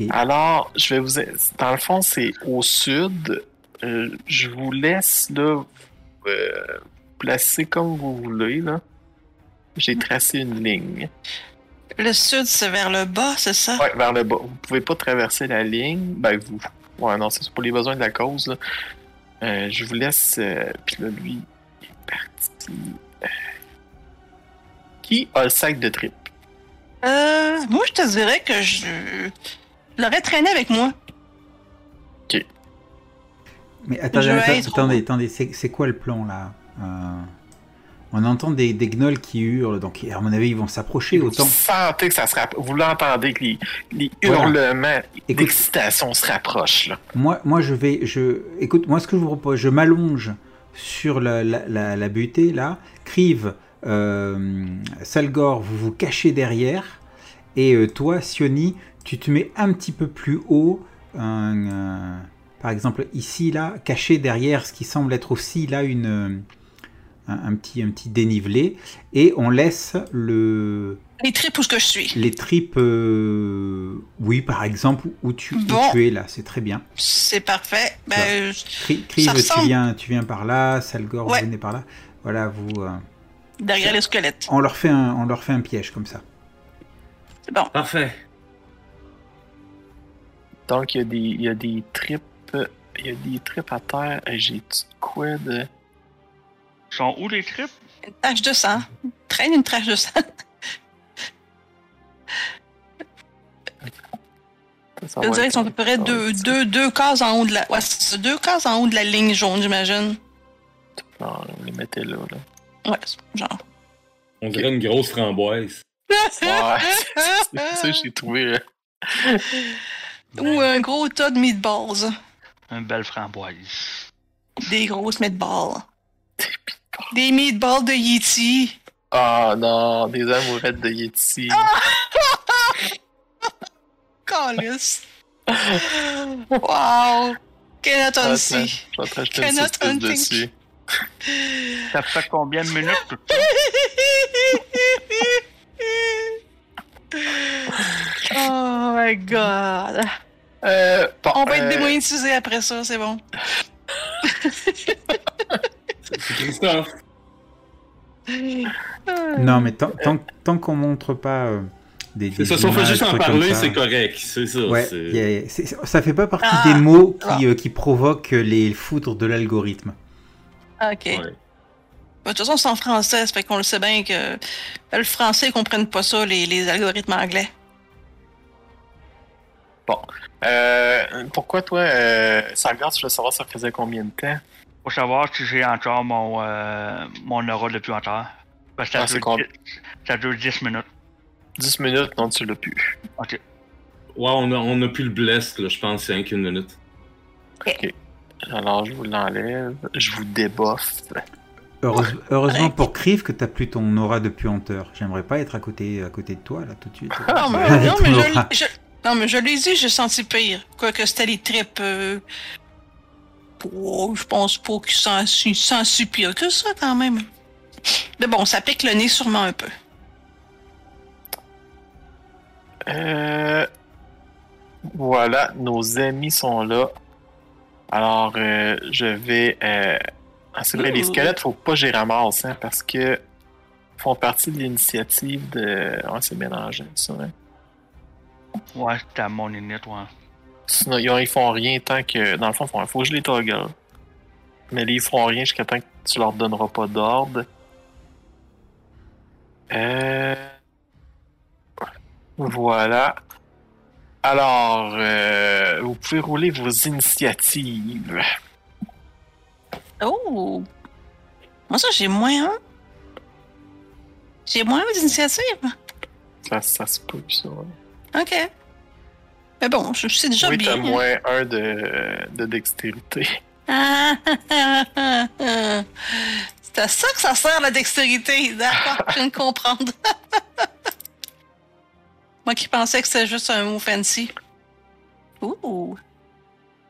Ok. Alors, je vais vous. Dans le fond, c'est au sud. Euh, je vous laisse là euh, placer comme vous voulez. Là. J'ai tracé une ligne. Le sud, c'est vers le bas, c'est ça? Ouais, vers le bas. Vous pouvez pas traverser la ligne. Ben, vous. Ouais, non, c'est pour les besoins de la cause. là. Euh, je vous laisse. euh, Puis là, lui, il est parti. Qui a le sac de trip? Euh, moi, je te dirais que je l'aurais traîné avec moi. Mais attendez, attendez, attendez, attendez, c'est c'est quoi le plan là Euh, On entend des, des gnolls qui hurlent, donc à mon avis ils vont s'approcher Vous autant. sentez que ça se rapproche. Vous l'entendez que les, les Voilà. hurlements Écoute. d'excitation se rapprochent. Là. Moi, moi je vais, je, écoute, moi ce que je vous propose, je m'allonge sur la, la, la, la butée là, Crive, euh, Salgor, vous vous cachez derrière, et euh, toi, Sioni, tu te mets un petit peu plus haut, un, euh, par exemple ici là, caché derrière ce qui semble être aussi là une, un, un petit, un petit dénivelé, et on laisse le, Les tripes où ce que je suis. les tripes, euh, oui par exemple où tu, où tu es là, c'est très bien. C'est parfait. Ben, Crive, Ça tu viens, tu viens par là, Salgor, Ouais. vous venez par là. Voilà, vous, euh, derrière les squelettes. on leur fait un, on leur fait un piège comme ça. C'est bon. Parfait. Donc, il y a des, il y a des tripes. Il y a des tripes à terre. Et J'ai quoi de. Ils sont où les tripes? Une tache de sang. Traîne une tache de sang. Ça Je dirais qu'ils sont à peu près deux, deux, deux cases en haut de la. Ouais, deux cases en haut de la ligne jaune, j'imagine. Non, vous les mettez là. là. Ouais, genre. On dirait une grosse framboise. Ouais, c'est ça que j'ai trouvé. Ou un gros tas de meatballs. Une belle framboise. Des grosses meatballs. Des meatballs de Yeti. Ah non, des amourettes de Yeti. Calice. wow. Cannot Ah, unsee. Je vais te rajouter une Cannot dessus. Ça fait combien de minutes? oh my god. Euh, bon, On va être euh, démonétisé après ça, c'est bon. C'est Christophe. Non, mais tant, tant, tant qu'on montre pas euh, des, des ça, si on fait juste en parler, c'est correct. C'est ça. Ouais, a- ça fait pas partie Ah, des mots ah. qui, euh, qui provoquent les foudres de l'algorithme. Ok. Ouais. De toute façon, c'est en français, ça fait qu'on le sait bien que le français ne comprennent pas ça, les, les algorithmes anglais. Euh, pourquoi toi, euh, Salgar, tu veux savoir ça faisait combien de temps? Pour savoir si j'ai encore mon, euh, mon aura depuis longtemps. Parce que ça, Ah, dure, combien? 10, ça dure 10 minutes. 10 minutes, non, tu l'as plus. Ok. Ouais, on a, on a plus le bless, là, je pense, c'est rien qu'une minute. Alors, je vous l'enlève. Je vous déboffe. Heureuse- heureusement pour Crive que t'as plus ton aura de puanteur. J'aimerais pas être à côté, à côté de toi là tout de suite. Non, mais, non, mais je- non, mais je l'ai dit, j'ai senti pire. Quoique c'était les tripes. Euh... oh, je pense pas qu'il sent si pire que ça, quand même. Mais bon, ça pique le nez sûrement un peu. Euh, voilà, nos amis sont là. Alors, euh, je vais. Euh... Ah, c'est vrai, les Ouh. squelettes, faut pas que j'y ramasse, hein, parce que font partie de l'initiative de. Ouais, c'est mélangé, ça. Hein. Ouais, c'était à mon init, ouais. Sinon, ils, font rien tant que. Dans le fond, il faut que je les toggle. Mais là, ils feront rien jusqu'à temps que tu leur donneras pas d'ordre. Euh... Voilà. Alors, euh, vous pouvez rouler vos initiatives. Oh! Moi, ça, j'ai moins un. J'ai moins un d'initiative. Ça, ça se peut, ça. ouais. Ok. Mais bon, je c'est déjà Oui, bien. t'as moins un de, de dextérité. Ah, ah, ah, ah. C'est à ça que ça sert la dextérité. D'accord, je viens de comprendre. Moi qui pensais que c'était juste un mot fancy. Ouh.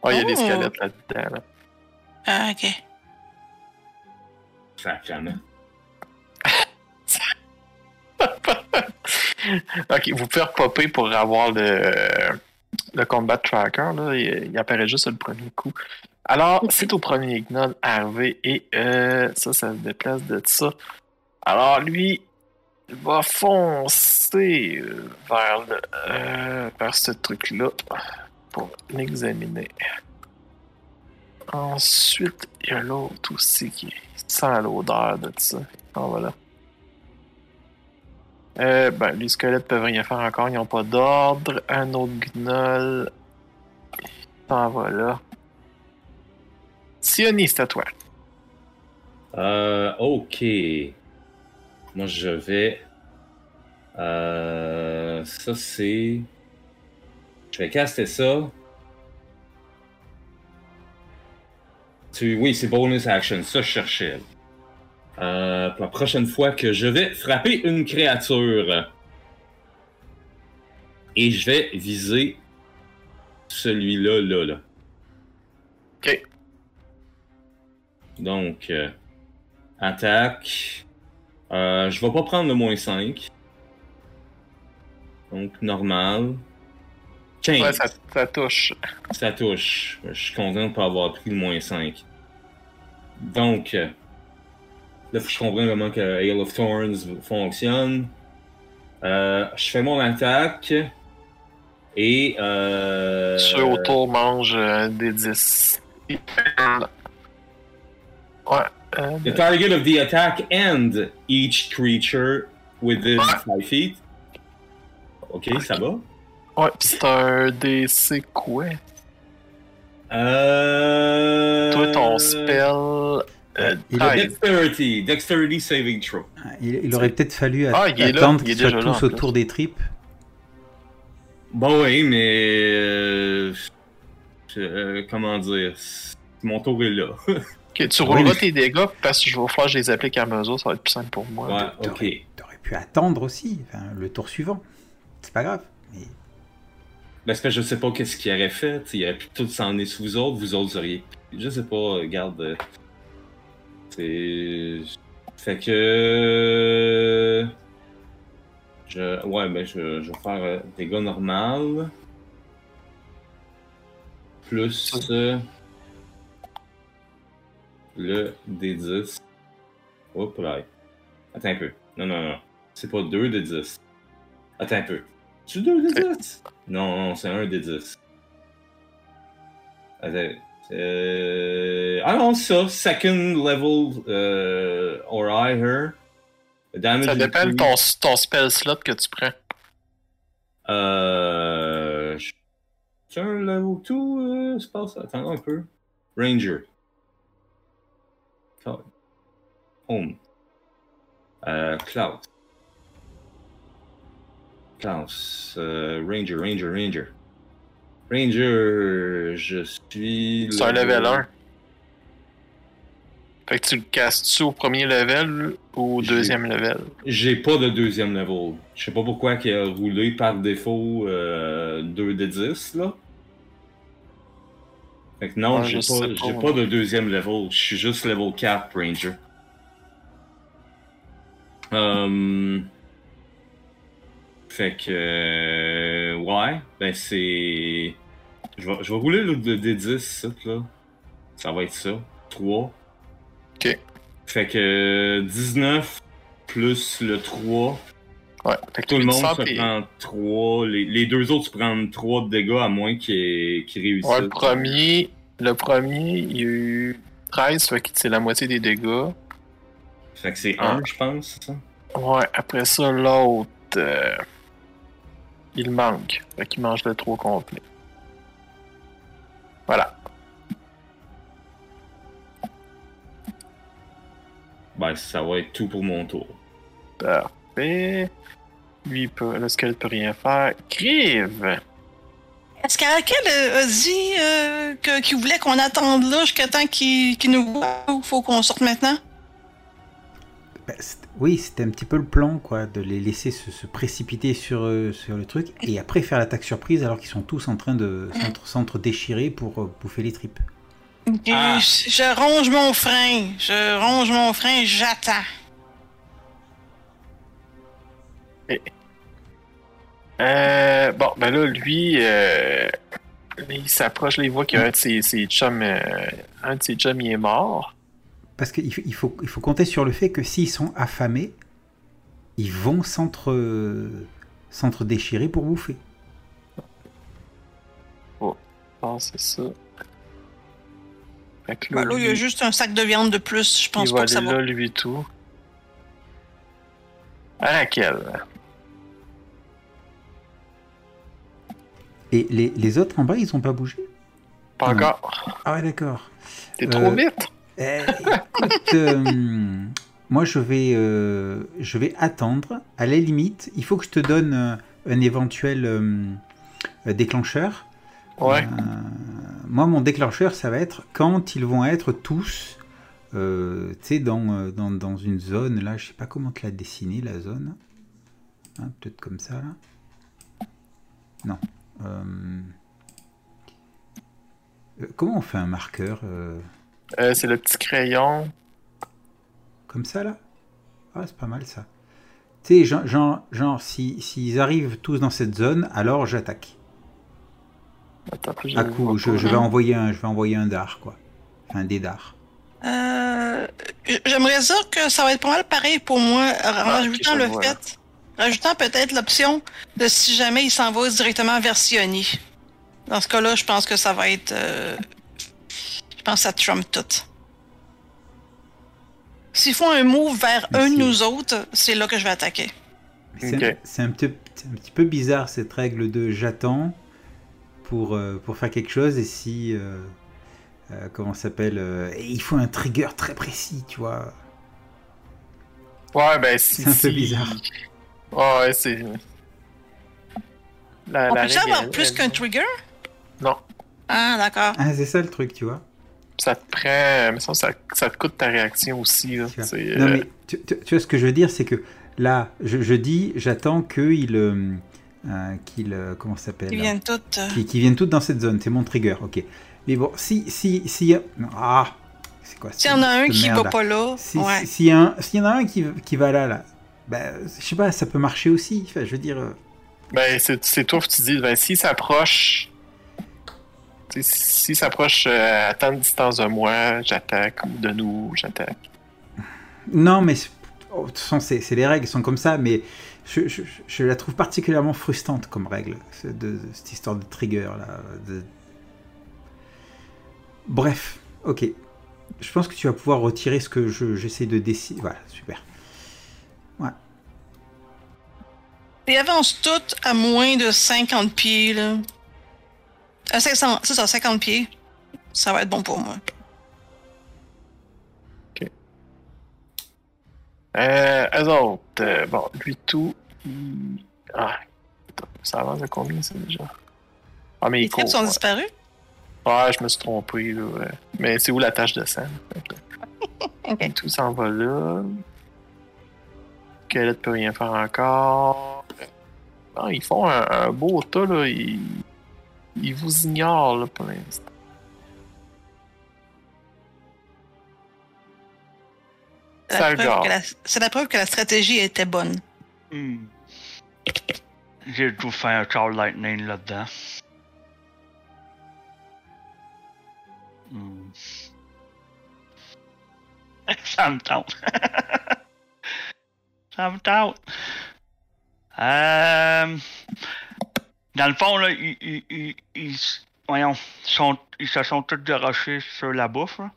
Ah, il y a des Oh. squelettes là-dedans. là. Ah, ok. Sacrément. Ok, vous pouvez repopper pour avoir le, le combat tracker, là, il, il apparaît juste le premier coup. Alors, c'est au premier gnome arrivé et euh, ça, ça se déplace de ça. Alors, lui, il va foncer euh, vers, le, euh, vers ce truc-là pour l'examiner. Ensuite, il y a l'autre aussi qui sent l'odeur de ça. Ah, voilà. Euh, ben, les squelettes peuvent rien faire encore, ils n'ont pas d'ordre. Un autre gnoll. S'en va là. À toi. Euh, ok. Moi, je vais. Euh, ça, c'est. Je vais caster ça. Tu... Oui, c'est bonus action. Ça, je cherchais. Euh, pour la prochaine fois que je vais frapper une créature. Et je vais viser celui-là, là, là. Ok. Donc, euh, attaque. Euh, je vais pas prendre le moins 5. Donc, normal. 15. Ouais, ça, ça touche. Ça touche. Je suis content de pas avoir pris le moins 5. Donc, euh, là, faut que je comprenne comment que Hail of Thorns fonctionne. Euh, je fais mon attaque. Et. Euh, Ceux autour mangent euh, des 10. Ouais. The target of the attack and each creature within Ouais. 5 feet. Ok, ça va. ouais, pis c'est un DC quoi? Euh... Toi, ton spell. Euh, Il ah, a- Dexterity. Dexterity saving throw. Il, il aurait peut-être fallu Ah, il est attendre il est qu'ils soient tous autour des tripes. Bon, oui, mais. euh, euh, comment dire? Mon tour est là. Ok, tu rouleras Oui. tes dégâts parce que je vais falloir que je les applique à mesure, ça va être plus simple pour moi. ouais, ok. T'aurais pu attendre aussi, enfin, le tour suivant. C'est pas grave. Mais parce que je sais pas qu'est-ce qu'il aurait fait. Il aurait pu tout s'en aller sous vous autres, vous autres auriez. Je sais pas, regarde. C'est. Fait que. Je... Ouais, ben, je, je vais faire euh, dégâts normal. Plus. euh, le D10. Hop là. Attends un peu. Non, non, non. C'est pas 2 D10. Attends un peu. C'est 2 D10? Non, non, c'est un D10. Attends. Euh... Ah also. Second level euh, or higher. Damage Ça dépend de ton, ton spell slot que tu prends. Euh. C'est un level 2, euh, se passe. Attends un peu. Ranger. Cloud. Home. Euh, Cloud. Klaus. Euh, Ranger, Ranger, Ranger. Ranger, je suis. C'est un level 1. Fait que tu le casses-tu au premier level ou au deuxième level? J'ai pas de deuxième level. Je sais pas pourquoi il a roulé par défaut euh, 2 de 10 là. Fait que non, Ouais, j'ai pas, pas, pas de deuxième level. Je suis juste level 4 Ranger. Hum, Fait que. euh, ouais, ben c'est. Je vais, je vais rouler le d 10 ça, là. Ça va être ça. 3. Ok. Fait que 19 plus le 3. Ouais. Fait que Tout le monde 800 se prend 3. Les, les deux autres se prennent 3 de dégâts à moins qu'ils réussissent. Ouais, le premier, le premier, il y a eu 13, fait que c'est la moitié des dégâts. Fait que c'est Ah. 1, je pense, ça? Ouais, après ça, l'autre, euh, il manque. Fait qu'il mange le 3 complet. Voilà. Ben, ça va être tout pour mon tour. Parfait. Lui, peut, le squelette peut rien faire. Crive! Est-ce qu'Arakel euh, a dit euh, que- qu'il voulait qu'on attende là jusqu'à temps qu'il qu'il nous voit ou faut qu'on sorte maintenant? Bah, c'est- oui, c'était un petit peu le plan, quoi, de les laisser se, se précipiter sur, euh, sur le truc et après faire l'attaque surprise alors qu'ils sont tous en train de s'entre- s'entre-déchirer pour euh, bouffer les tripes. Ah. Je, je ronge mon frein. Je ronge mon frein, j'attends. Euh, bon, ben là, lui, euh, il s'approche, il voit qu'un de ses, ses chums, euh, un de ses chums, il est mort. Parce qu'il faut, il faut, il faut compter sur le fait que s'ils sont affamés, ils vont s'entre s'entre-déchirer pour bouffer. Ah, c'est ça. Ben là, il y a juste un sac de viande de plus. Je pense il pas va que ça aller va. là, lui, tout. À laquelle? Et les, les autres en bas, ils ont pas bougé? Pas encore. Ah ouais, d'accord. T'es Euh, trop vite. Eh, écoute, euh, moi je vais, euh, je vais attendre. À la limite, il faut que je te donne euh, un éventuel déclencheur. Ouais. Moi, mon déclencheur, ça va être quand ils vont être tous, tu sais, dans, dans, dans une zone. Là, je sais pas comment te la dessiner, la zone. Hein, Peut-être comme ça, là. Non. Comment on fait un marqueur euh, c'est le petit crayon. Comme ça, là? Ah, c'est pas mal, ça. Tu sais, genre, genre, genre, si- s'ils arrivent tous dans cette zone, alors j'attaque. Attends, je À coup, je, vais envoyer un, je vais envoyer un dard, quoi. Un dé dards. Euh, J'aimerais dire que ça va être pas mal pareil pour moi, en ok, rajoutant je le vois, fait, rajoutant peut-être l'option de si jamais il s'en va directement vers Sioni. Dans ce cas-là, je pense que ça va être. euh, pense que ça trumpe tout. S'ils font un move vers Mais un de nous autres, c'est là que je vais attaquer. C'est un, petit- un petit peu bizarre, cette règle de j'attends pour, euh, pour faire quelque chose, et si... euh, euh, comment ça s'appelle euh, et Il faut un trigger très précis, tu vois. Ouais, ben si. C'est un peu bizarre. Ouais, c'est. La, On la règle, avoir plus qu'un trigger? Non. Ah, d'accord. Ah, c'est ça le truc, tu vois. Ça te prend. Mais ça, ça, ça te coûte ta réaction aussi. Là. Non, euh, mais tu, tu- tu vois ce que je veux dire, c'est que là, je, je dis, j'attends qu'ils. Euh, euh, qu'ils, euh, comment ça s'appelle Ils là? viennent toutes. euh, qui, qui viennent toutes dans cette zone, c'est mon trigger, ok. Mais bon, si, si, si, ah, c'est quoi S'il y en a un qui merde, va pas là, Si- ouais. si- S'il y, a un- s'il y en a un qui, qui va là, là, ben, je sais pas, ça peut marcher aussi. Enfin, je veux dire, Ben, c'est, c'est toi que tu dis, ben, s'il s'approche. S'il s'approche euh, à tant de distance de moi, j'attaque. Ou de nous, j'attaque. non, mais c'est- oh, de toute façon, c'est les règles sont comme ça, mais je, je- je la trouve particulièrement frustrante comme règle, ce- de, de cette histoire de trigger là. de- Bref, ok. Je pense que tu vas pouvoir retirer ce que je- j'essaie de décider. Voilà, super. Ils avancent toutes à moins de 50 pieds, là. À 500, c'est ça, 50 pieds. Ça va être bon pour moi. Euh, eux autres, euh, bon, lui tout. il- Ah, ça avance de combien ça déjà? Ah, mais Les il court. sont ouais. disparus? Ouais, je me suis trompé, là. ouais. Mais c'est où la tâche de sang? Ok. Tout s'en va là. Squelette peut rien faire encore. Ah, ils font un, un beau tas, là. Ils, ils vous ignorent, là, pour l'instant. C'est la, Salgar. preuve que la- preuve que la stratégie était bonne. Hmm. J'ai dû faire un Charles Lightning là-dedans. Hmm. Ça me tente. Ça me tente. Euh, dans le fond, là, ils, ils, ils, ils- voyons, sont, ils se sont tous garochés sur la bouffe. là.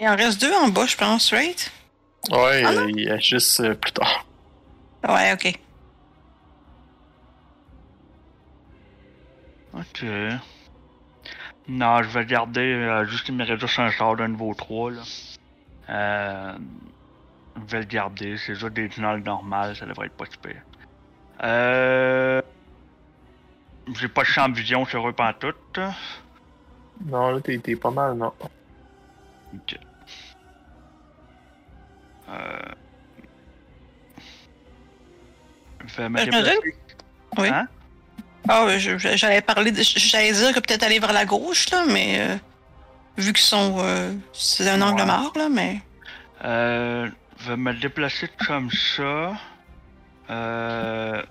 Il en reste deux en bas, je pense, right? Ouais, Ah il agissent euh, plus tard. Ouais, ok. Ok. Non, je vais garder euh, juste qu'il me reste juste un sort de niveau 3 là. Euh, je vais le garder, c'est juste des tunnels normales, ça devrait être pas super. Euh. J'ai pas de champ de vision sur eux pantoute. Non, là, t'es t'es pas mal, non. Ok. Euh. Je vais me Euh. Oui. Hein? Ah, je- j'allais parler, de- j'allais dire que peut-être aller vers la gauche, là, mais euh, vu qu'ils sont, euh, c'est un angle Ouais. mort, là, mais Euh, je vais me déplacer comme ça. Euh...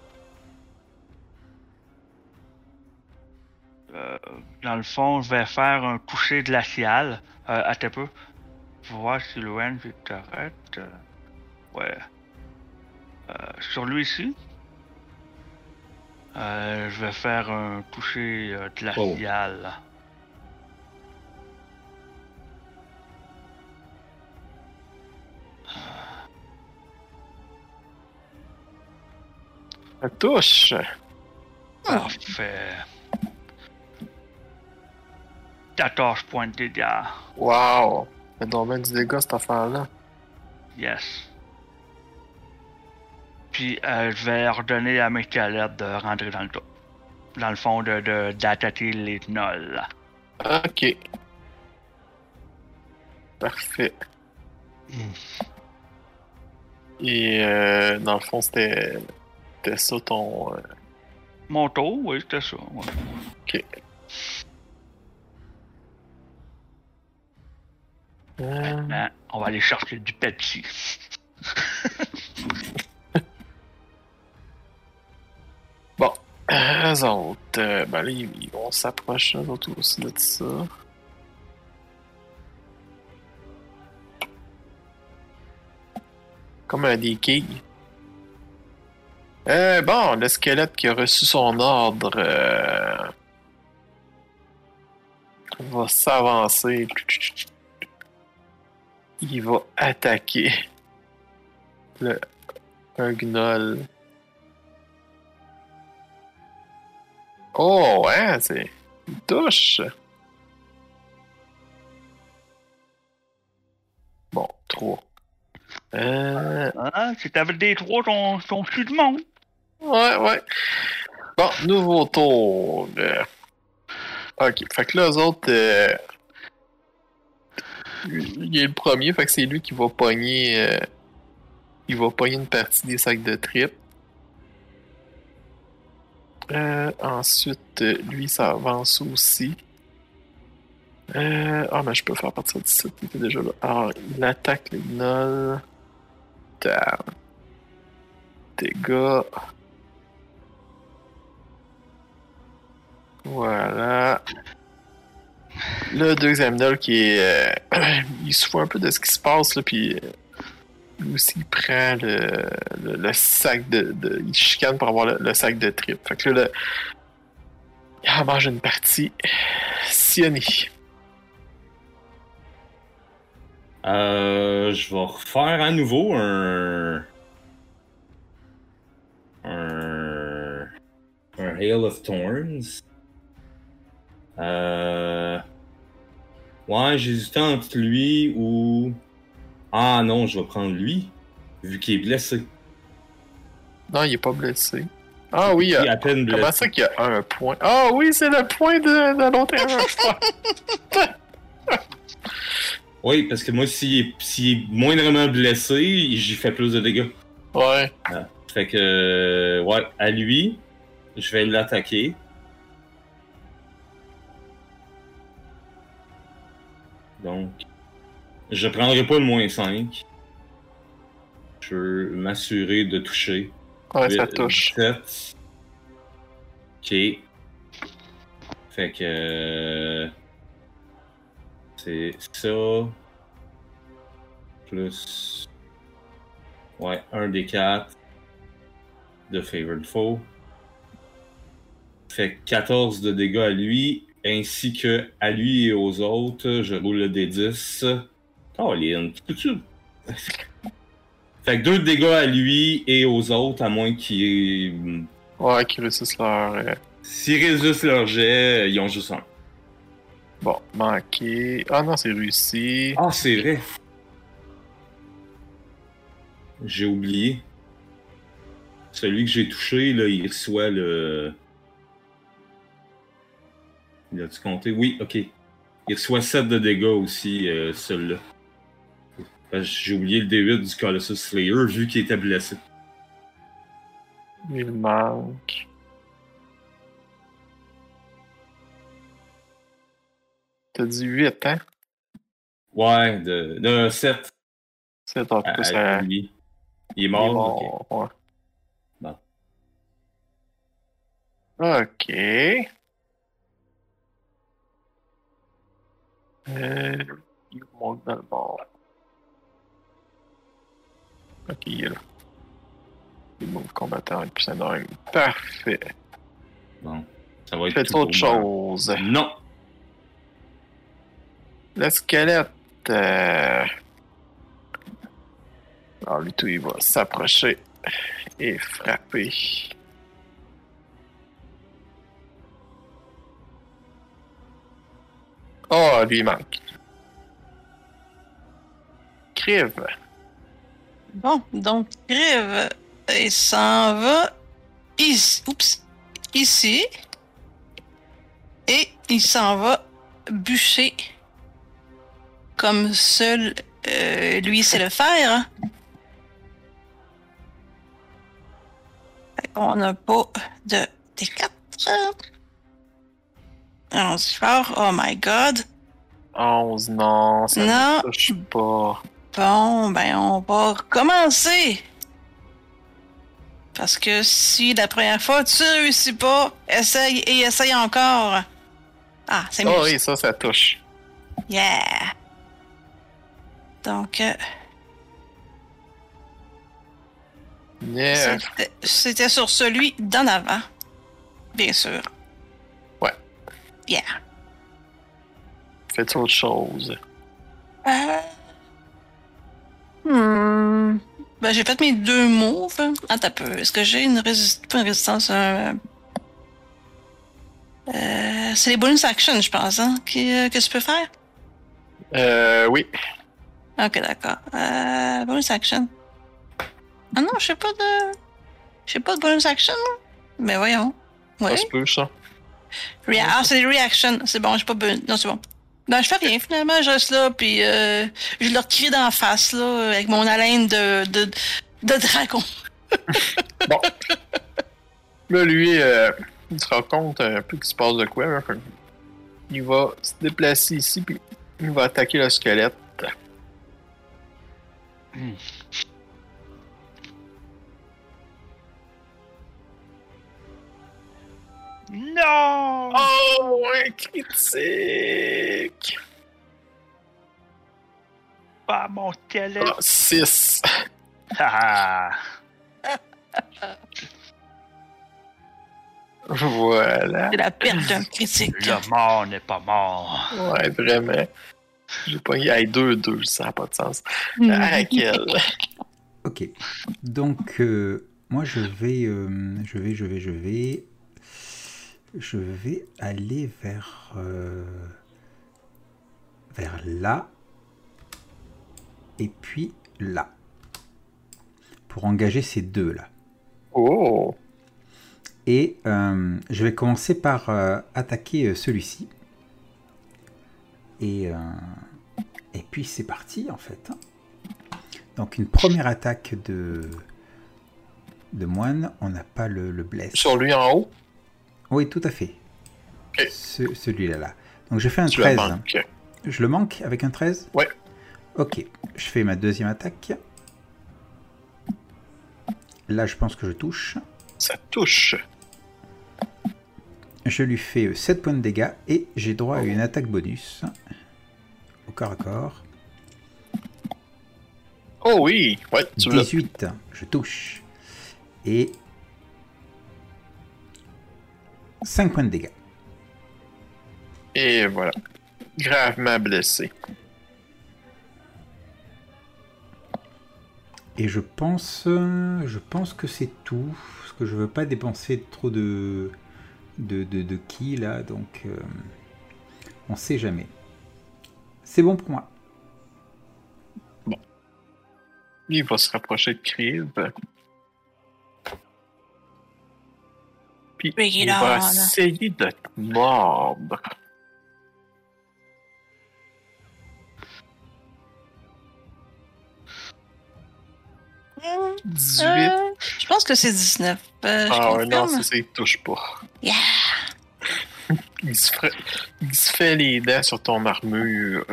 Euh, dans le fond, je vais faire un coucher glacial. Euh, attends peu. Pour voir si Loen t'arrête. Euh, ouais. Euh, sur lui ici. Euh, je vais faire un coucher glacial. Oh. Ça touche. Parfait. 14 points de dégâts. Wow. Ça donc bien du dégât, cette affaire-là. Yes. Puis euh, je vais ordonner à mes calèbres de rentrer dans le tas. Dans le fond, de, d'attaquer les gnolls. Ok. Parfait. Et euh, dans le fond, c'était. C'était ça ton. euh, Mon tour, oui, c'était ça. ouais. euh, Maintenant, on va aller chercher du Pepsi. Bon. Eux autres. euh, ben là, ils ils vont s'approcher, eux autres aussi de ça. Comme un des quilles. Euh, bon, le squelette qui a reçu son ordre euh, va s'avancer. Il va attaquer le gnoll. Oh, ouais, c'est. Il touche. Bon, 3. Euh. Hein? Si t'avais des trois, ton, ton cul de monde. Ouais, ouais. Bon, nouveau tour. Ok, fait que là, eux autres. euh, Il est le premier, fait que c'est lui qui va pogner. euh, Il va pogner une partie des sacs de trip. Euh, ensuite, lui, ça avance aussi. Euh, ah, mais je peux faire partir d'ici, il était déjà là. Alors, il attaque les gnolls. Damn. Dégâts. Voilà. Le deuxième gnoll qui est. euh, il souffre un peu de ce qui se passe, là, puis. euh, lui aussi, il prend le, le, sac de, de- Il chicane pour avoir le, sac de trip. Fait que là, le, il en mange une partie. Sioni. Euh, je vais refaire à nouveau un. Un. Un Hail of Thorns. Euh. Ouais, j'hésitais entre lui ou. Ah non, je vais prendre lui, vu qu'il est blessé. Non, il est pas blessé. Ah oui, Il est euh, à peine blessé. comment ça qu'il y a un point? Ah oui, c'est le point de, de l'autre erreur. Oui, parce que moi, s'il est, moindrement blessé, j'y fais plus de dégâts. Ouais. Fait que, ouais, à lui, je vais l'attaquer. Donc, je prendrai pas le moins 5. Je veux m'assurer de toucher. Ouais, ça touche. 17. Ok. Fait que. euh, C'est ça. Plus. Ouais, un des quatre de Favored Foe. Fait 14 de dégâts à lui, ainsi que à lui et aux autres. Je roule le D10. Oh, Lynn, peux-tu? Fait que 2 dégâts à lui et aux autres, à moins qu'ils. Ouais, qui réussissent leur. euh, S'ils résistent leur jet, ils ont juste un. Bon, manqué. Ah non, c'est réussi. Ah, c'est vrai. J'ai oublié. Celui que j'ai touché, là, il reçoit le. Il a-tu compté? Oui, ok. Il reçoit 7 de dégâts aussi, euh, celui-là. J'ai oublié le D8 du Colossus Slayer vu qu'il était blessé. Il manque. T'as dit 8, hein? Ouais, de, de 7 C'est en à, plus. à. Il est il est mort. ok. mort, ouais. Bon. Ok. Il monte dans le bord. Ok, il est là. Il monte combattant et puis ça donne. Parfait. Bon. Ça va être Faites autre chose? Non! Le squelette. Euh... Alors, lui, tout, il va s'approcher et frapper. Oh, lui, il manque. Crive. Bon, donc Crive, il s'en va ici. Oups, ici. Et il s'en va bûcher comme seul euh, lui sait le hein. faire. On n'a pas de T4. 11 fort, oh my god. 11, non, ça ne touche pas. Bon, ben on va recommencer. Parce que si la première fois tu réussis pas, essaye et essaye encore. Ah, c'est mieux. Oh oui, ça, ça touche. Yeah. Donc. Euh, yeah. C'était sur celui d'en avant, bien sûr. Yeah. Faites autre chose. Euh... Hmm. Ben, j'ai fait mes deux moves. Attends un peu. Est-ce que j'ai une, résist- pas une résistance? Euh, c'est les bonus actions, je pense, hein, qui, euh, que tu peux faire? Euh, oui. Ok, d'accord. Euh, bonus action. Ah non, je sais pas de... Je sais pas de bonus action. Mais voyons. Ouais. Ça se peut, ça. Rea- ah, c'est des reactions. C'est bon, j'ai pas bonus. Non, c'est bon. Ben, je fais rien, finalement. Je reste là, puis euh, je leur crie dans la face, là, avec mon haleine de, de, de dragon. Là, lui, euh, il se rend compte un peu qu'il se passe de quoi. que Il va se déplacer ici, puis il va attaquer le squelette. Non! Oh, un critique! Pas mon squelette! 6. Ah! Voilà. C'est la perte d'un critique. Le mort n'est pas mort. Ouais, vraiment. J'ai pas eu 2-2, ça n'a pas de sens. Raquel. Ok. Donc, euh, moi, je vais, euh, je vais, je vais, je vais, je vais aller vers, euh, vers là, et puis là, pour engager ces deux là. Oh! Et euh, je vais commencer par euh, attaquer celui-ci. Et, et puis c'est parti en fait. Donc une première attaque de, de moine. On n'a pas le, le bless. Sur lui en haut, Oui, tout à fait. Ce- Celui-là. Là. Donc je fais un tu la 13. manques. Je le manque avec un 13 Ouais. Ok. Je fais ma deuxième attaque. Là, je pense que je touche. Ça touche. Je lui fais 7 points de dégâts et j'ai droit à une attaque bonus. Au corps à corps. Oh oui! Ouais, tu l'as. 18, je touche. Et 5 points de dégâts. Et voilà. Gravement blessé. Et je pense, je pense que c'est tout. Parce que je veux pas dépenser trop de, de, de, de ki là. Donc euh, on sait jamais. C'est bon pour moi. Lui, il va se rapprocher de Kriv. Puis il va on. essayer de te mordre. Hmm, 18. euh, je pense que c'est 19. Euh, ah ouais, non, ça, il touche pas. Yeah. Il se, fait, il se fait les dents sur ton armure.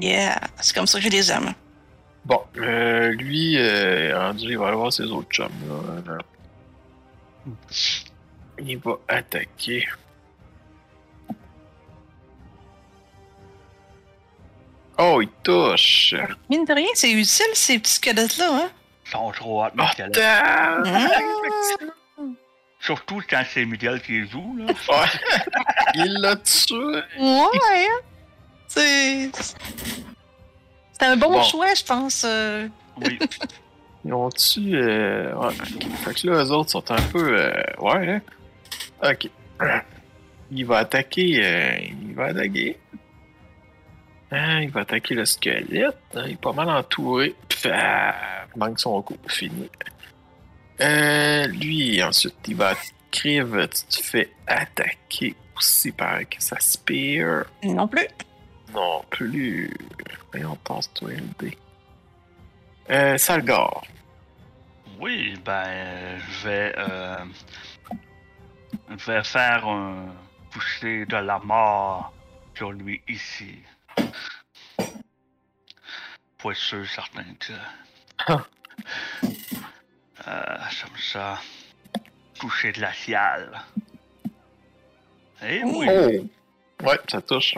Yeah. C'est comme ça que je les aime. Bon, euh, lui, euh, rendu, il va aller voir ses autres chums. Là. Il va attaquer. Oh, il touche. Mine de rien, c'est utile, ces petits squelettes-là, hein? Ils sont trop hot, mes squelettes. damn! Surtout quand c'est Miguel qui joue, là. Ouais. Il l'a tué. Ouais, hein? C'est. C'est un bon, Bon. choix, je pense. euh. Oui. Ils ont-tu. Euh... Ouais. Fait que là, eux autres sont un peu. Euh... Ouais, hein? Ok. Il va attaquer. Euh... Il va attaquer. Hein, il va attaquer le squelette. hein, Il est pas mal entouré. Pff, ah, manque son coup. Fini. Euh, lui, ensuite, il va. Crive, tu te fais attaquer aussi par que ça spear. Non plus. Non plus. Voyons, passe-toi le dé. Euh, Salgar. Oui, ben, je vais. Euh, je vais faire un toucher de la mort sur lui ici. Pour être sûr, certain que. euh, comme ça. Toucher de la ciale. Eh oui! Oh! Ouais, ça touche.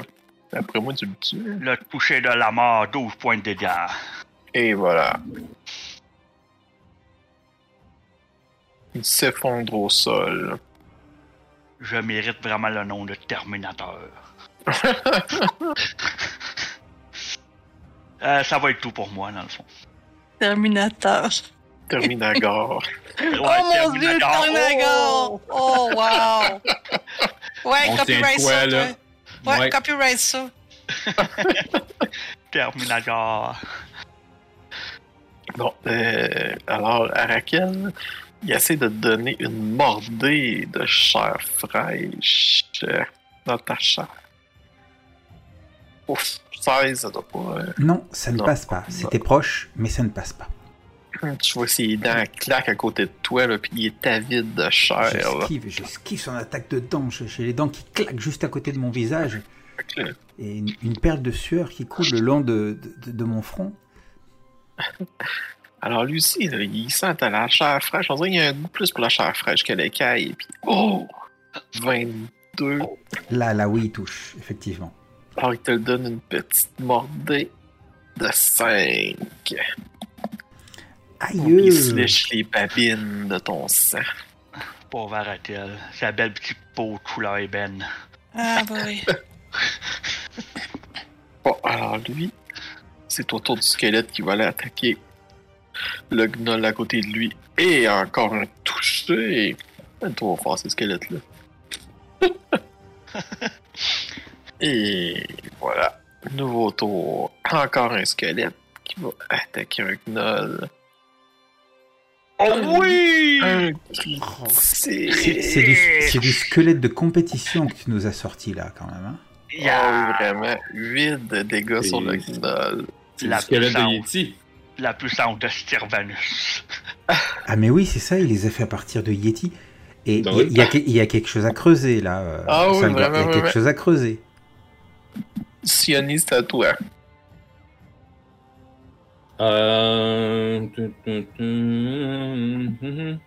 Après moi, tu le tues. Le toucher de la mort, 12 points de dégâts. Et voilà. Il s'effondre au sol. Je mérite vraiment le nom de Terminateur. Euh, ça va être tout pour moi, dans le fond. Terminator. Terminator. Ouais, oh mon dieu, Terminator! Oh, wow! Ouais, On copyright tient ça, là? Ouais, Ouais. copyright ça. Terminator. bon, euh, alors, Arakel, il essaie de donner une mordée de chair fraîche dans ta chair. Ouf, 16, ça doit pas. euh, Non, ça ne Non. passe pas. C'était proche, mais ça ne passe pas. Tu vois ses dents claquent à côté de toi, là, puis il est avide de chair. J'esquive, j'esquive son attaque de dents. J'ai les dents qui claquent juste à côté de mon visage et une, une perle de sueur qui coule le long de, de- de mon front. Alors lui aussi, là, il sent à la chair fraîche. On dirait qu'il y a un goût plus pour la chair fraîche que l'écaille. Puis, oh! 22. Là, là, oui, il touche, effectivement. Alors il te donne une petite mordée de 5. Il se Aïe! lèche les babines de ton sang. Pauvre Arakel. Sa belle petite peau de couleur ébène. Ah, boy. Bon, alors lui, c'est au tour du squelette qui va aller attaquer le gnoll à côté de lui. Et encore un touché. C'est trop fort, ce squelette-là. Et voilà. Nouveau tour. Encore un squelette qui va attaquer un gnoll. Oh oui! Un Oh. C'est du, c'est du squelette de compétition que tu nous as sorti là, quand même. hein? Oh, Yeah. vraiment. 8 de dégâts sur le gnoll. C'est La le squelette de. Yeti. La puissance de Styrvanus. Ah, mais oui, c'est ça, il les a fait à partir de Yeti. Et il y, a- oui. il y a que- il y a quelque chose à creuser là. euh, Ah oui, vraiment, Il y a quelque chose à creuser. Sioniste à toi. Euh... mhm.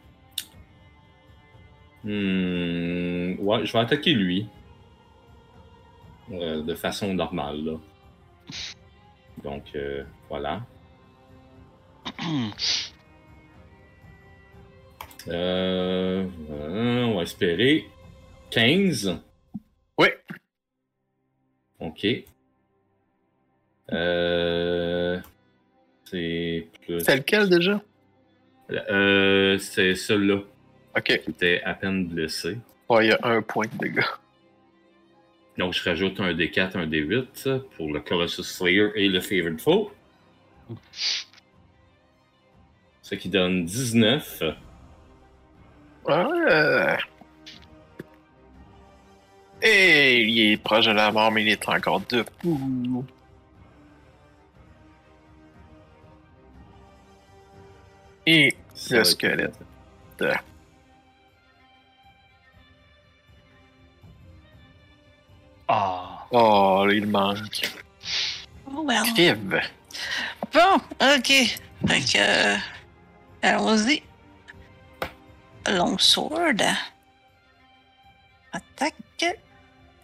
Hmm, Ouais, je vais attaquer lui. Euh, de façon normale, là. Donc, euh, voilà. Euh, voilà, on va espérer. 15. Oui. Ok. Euh, c'est plus. C'est lequel déjà? Euh, c'est celui-là Ok. qui était à peine blessé. Ouais, il y a un point de dégâts. Donc, je rajoute un D4, un D8 pour le Colossus Slayer et le Favored Foe. Ce qui donne 19. Ouais. Et il est proche de la mort, mais il est encore debout. Et Le squelette. Ah. oh, là, il manque. Oh, well. Bon, ok. Fait que. euh, Allons-y. Longsword. Attaque.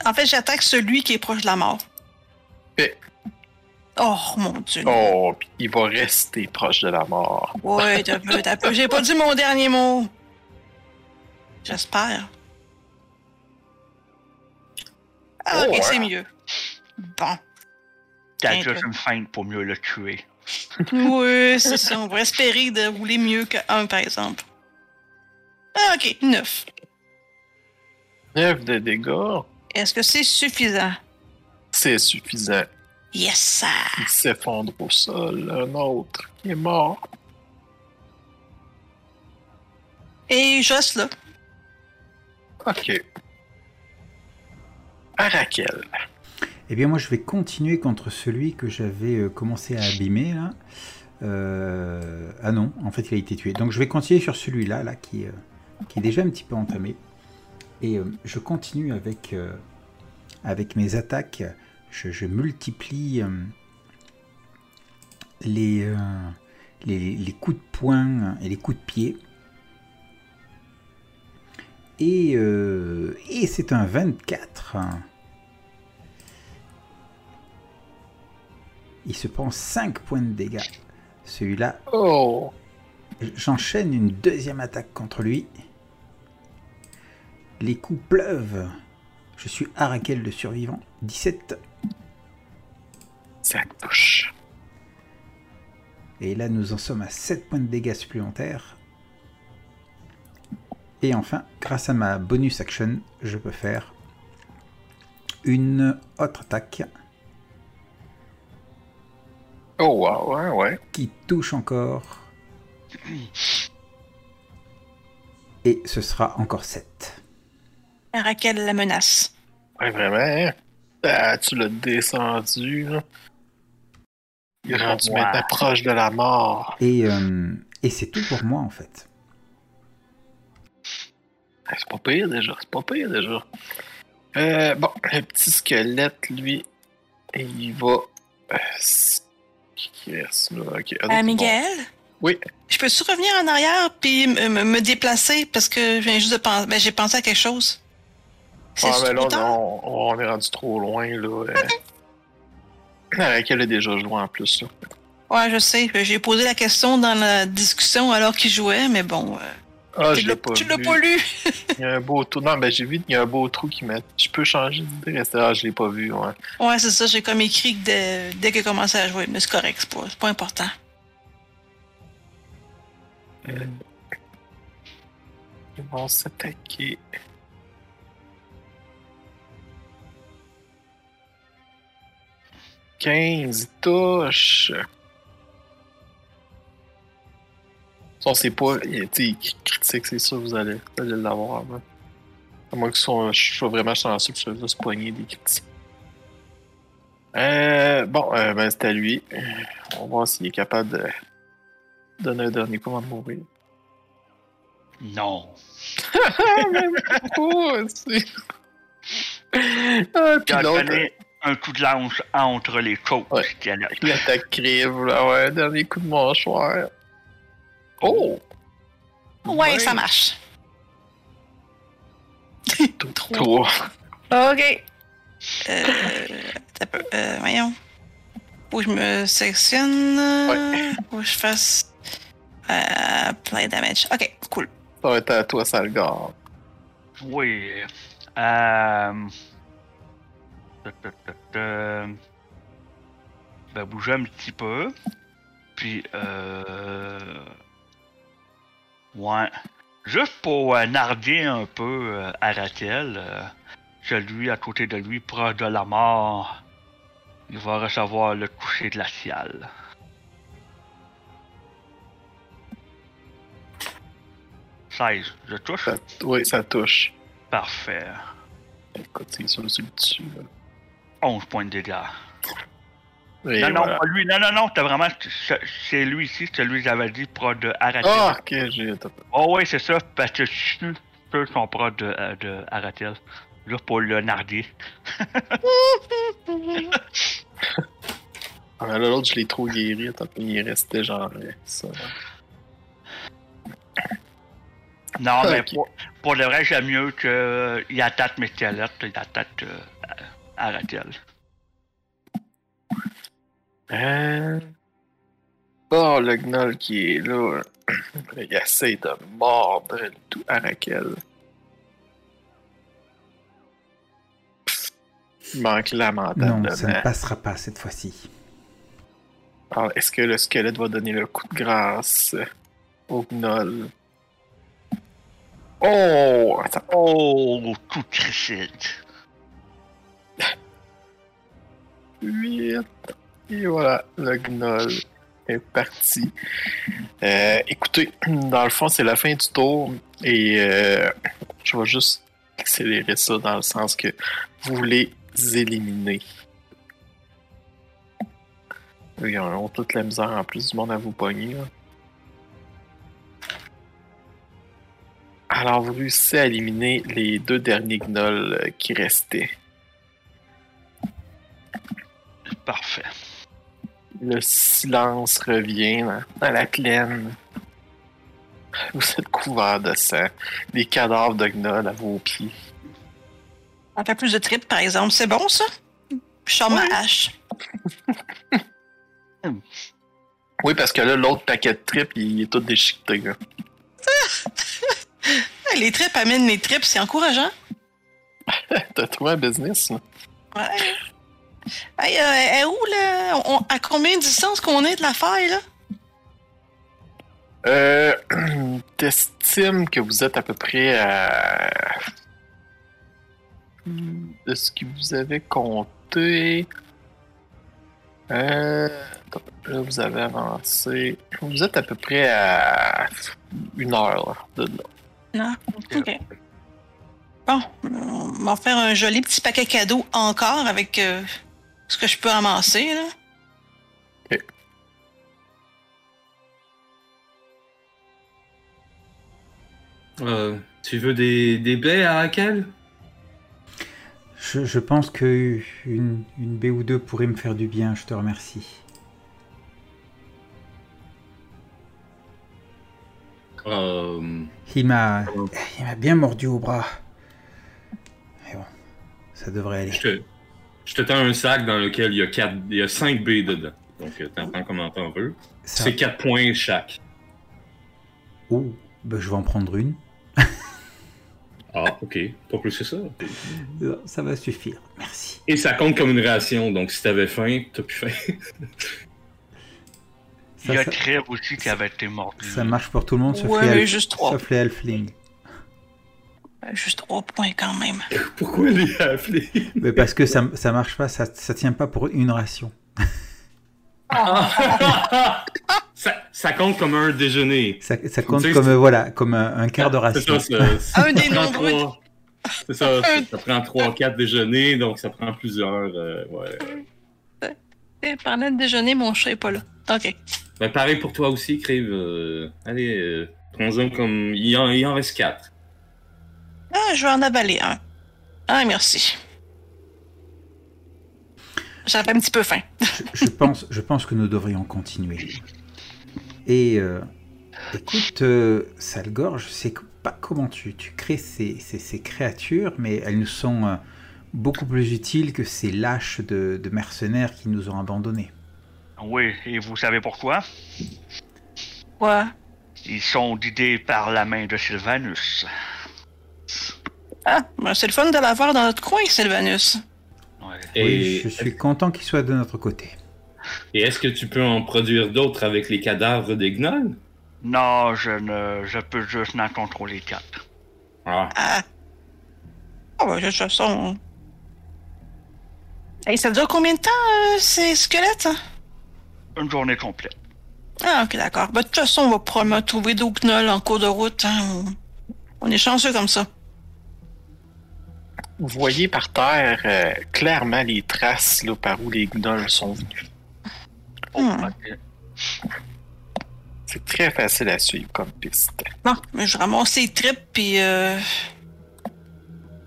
En fait, j'attaque celui qui est proche de la mort. Oh mon dieu. Oh, puis il va rester proche de la mort. Ouais, t'as peu, t'as peu. J'ai pas dit mon dernier mot. J'espère. Ah, ok, Oh, ouais. c'est mieux. Bon. T'as juste une feinte pour mieux le tuer. Oui, c'est ça. On va espérer de rouler mieux que 1, par exemple. Ah, ok, 9. 9 de dégâts, Est-ce que c'est suffisant? c'est suffisant. Yes, sir. Il s'effondre au sol. Un autre qui est mort. Et je reste là. Ok. Arakel. Eh bien, moi, je vais continuer contre celui que j'avais euh, commencé à abîmer. Euh, Ah non, en fait, il a été tué. Donc, je vais continuer sur celui-là, là, qui, euh, est déjà un petit peu entamé. Et je continue avec, mes attaques. Je, multiplie les, coups de poing et les coups de pied. Et, et c'est un 24. Il se prend 5 points de dégâts. Celui-là, Oh! j'enchaîne une deuxième attaque contre lui. Les coups pleuvent. Je suis Arakel le survivant. 17. Ça touche. Et là, nous en sommes à 7 points de dégâts supplémentaires. Et enfin, grâce à ma bonus action, je peux faire une autre attaque Oh, wow, ouais, ouais. qui touche encore. Et ce sera encore 7. Raquel la menace. Ouais, vraiment? Ah, tu l'as descendu, là. Il est rendu Ouais. maintenant proche de la mort. Et, euh, et c'est tout pour moi en fait. Ah, C'est pas pire déjà, c'est pas pire déjà. Euh, bon, le petit squelette, lui, il va. Euh, Ok, ah, Euh. Miguel? Oui. Je peux-tu revenir en arrière puis me, déplacer? Parce que je viens juste de penser. Ben, j'ai pensé à quelque chose. Ah, mais là, on, on est rendu trop loin, là. Euh... Raquel a déjà joué en plus, là. Ouais, je sais. J'ai posé la question dans la discussion alors qu'il jouait, mais bon. euh, Ah, tu l'as pas lu. Il y a un beau trou. Non, ben j'ai vu qu'il y a un beau trou qui met. Je peux changer d'idée. Ah, je l'ai pas vu, ouais. Ouais, c'est ça. J'ai comme écrit que dès, dès qu'il a commencé à jouer. Mais c'est correct. C'est pas, c'est pas important. Ils vont s'attaquer. Quinze touches. C'est pas. Critique, c'est sûr, vous allez, vous allez l'avoir. hein. À moins que je sois vraiment chanceux que fasse se poigner des critiques. Euh, bon, euh, ben c'est à lui. On va voir s'il est capable de donner un dernier coup avant de mourir. Non. C'est- Ah, puis Il a l'autre, donné un coup de lance entre les côtes Ouais. squelettes. il attaque Crive, là, ouais, dernier coup de mâchoire. Oh! Ouais, ça marche. Toi. OK. Euh, t'as peu- euh, voyons. Faut que je me sectionne. Ouais. Faut que je fasse euh, plein damage. OK, cool. Ça va être à toi, Salgar. Oui. Euh... Ben, bouger un petit peu. Puis, euh... Ouais. Juste pour euh, narguer un peu euh, Arakel, euh, celui à côté de lui, proche de la mort, il va recevoir le coucher glacial. Je touche? Ça- Oui, ça touche. Parfait. Écoute, c'est le dessus. là. 11 points de dégâts. Et non, non, voilà. pas lui. Non, non, non, t'as vraiment. c'est- lui ici, celui que j'avais dit, pro de Aratel. Ah, ok, j'ai. Oh, oui, c'est ça, parce que je suis sûr qu'ils sont pro de, euh, de Aratel. Juste pour le narguer. Ah, là, l'autre, je l'ai trop guéri. Attends, il restait genre. euh, Ça. Non, mais pour, pour le vrai, j'aime mieux qu'il attaque mes squelettes, il attaque euh, Aratel. Euh... Oh, le gnoll qui est là. Il essaie de mordre le tout à Raquel. Il manque Non, lamentablement. ça ne passera pas cette fois-ci. Alors, est-ce que le squelette va donner le coup de grâce au gnoll? Oh! Attends. Oh, tout critique. 8. Et voilà, le gnoll est parti. Euh, écoutez, dans le fond, c'est la fin du tour. Et euh, je vais juste accélérer ça dans le sens que vous les éliminez. Ils ont toute la misère en plus du monde à vous pogner. Alors, vous réussissez à éliminer les deux derniers gnolls qui restaient. Parfait. Le silence revient dans, dans la plaine. Vous êtes couvert de sang. Des cadavres de gnolls à vos pieds. On fait plus de tripes, par exemple. C'est bon, ça? Je sors ma hache. Oui, parce que là, l'autre paquet de tripes, il est tout déchiqueté. Là. Hey, Les tripes amènent les tripes, c'est encourageant. T'as trouvé un business, là? Ouais. Hey, euh, elle est où, là? On- à combien de distance qu'on est de la faille, là? Euh, T'estimes que vous êtes à peu près à. De ce que vous avez compté? Euh, là, vous avez avancé. Vous êtes à peu près à une heure là, de là. Non? OK. Bon, on va faire un joli petit paquet cadeau encore avec euh, ce que je peux amasser, là. Euh, tu veux des, des baies à Raquel? Je, je pense que une, une baie ou deux pourrait me faire du bien, je te remercie. Euh, Il m'a il m'a bien mordu au bras. Mais bon, ça devrait aller. je, te, je te tends un sac dans lequel il y a, quatre, il y a 5 baies dedans. Donc, euh, t'en prends comme t'en veux. Ça- C'est 4 points chaque. Oh, ben, je vais en prendre une. Ah, ok. Pas plus que ça. Euh, Ça va suffire, merci. Et ça compte comme une ration, donc si t'avais faim, t'as plus faim. Il y Ça, a ça- Trèves aussi qui avait été mordu. ça marche pour tout le monde, sauf, Ouais, les, juste trois. sauf les halflings. Juste trois points quand même. Pourquoi les appeler Mais parce que ça, ça marche pas, ça, ça tient pas pour une ration. ça, ça compte comme un déjeuner. Ça, ça compte Tu sais, comme, voilà, comme un, un quart de ration. ça, Un des ça prend nombreux. trois- C'est ça, ça, prend 3-4 déjeuners, donc ça prend plusieurs. euh, ouais. Eh, le déjeuner, mon chat est pas là. OK. Ben, pareil pour toi aussi, Crave. euh, allez, euh, prends-en comme. Il en, il en reste 4. Ah, je vais en avaler un. Ah, merci. J'avais un petit peu faim. je, pense, je pense que nous devrions continuer. Et euh, écoute, euh, Salgor, je sais pas comment tu, tu crées ces, ces- ces créatures, mais elles nous sont euh, beaucoup plus utiles que ces lâches de, de mercenaires qui nous ont abandonnés. Oui, et vous savez pourquoi? Ouais. Ils sont guidés par la main de Sylvanus. Ah, ben c'est le fun de l'avoir dans notre coin, Sylvanus. Ouais. Et, Oui, je suis content qu'ils soient de notre côté. et est-ce que tu peux en produire d'autres avec les cadavres des gnolls? Non, je ne. Je peux juste en contrôler quatre. Ah, Ah. Ben, de toute façon. Hey, ça dure combien de temps, euh, ces squelettes? hein? Une journée complète. Ah, ok, d'accord. Ben, de toute façon, on va probablement trouver d'autres gnolls en cours de route. hein. On est chanceux comme ça. Vous voyez par terre euh, clairement les traces là, par où les gnolls sont venus. Hmm. Ok. C'est très facile à suivre comme piste. Bon, mais je ramasse les tripes, puis euh,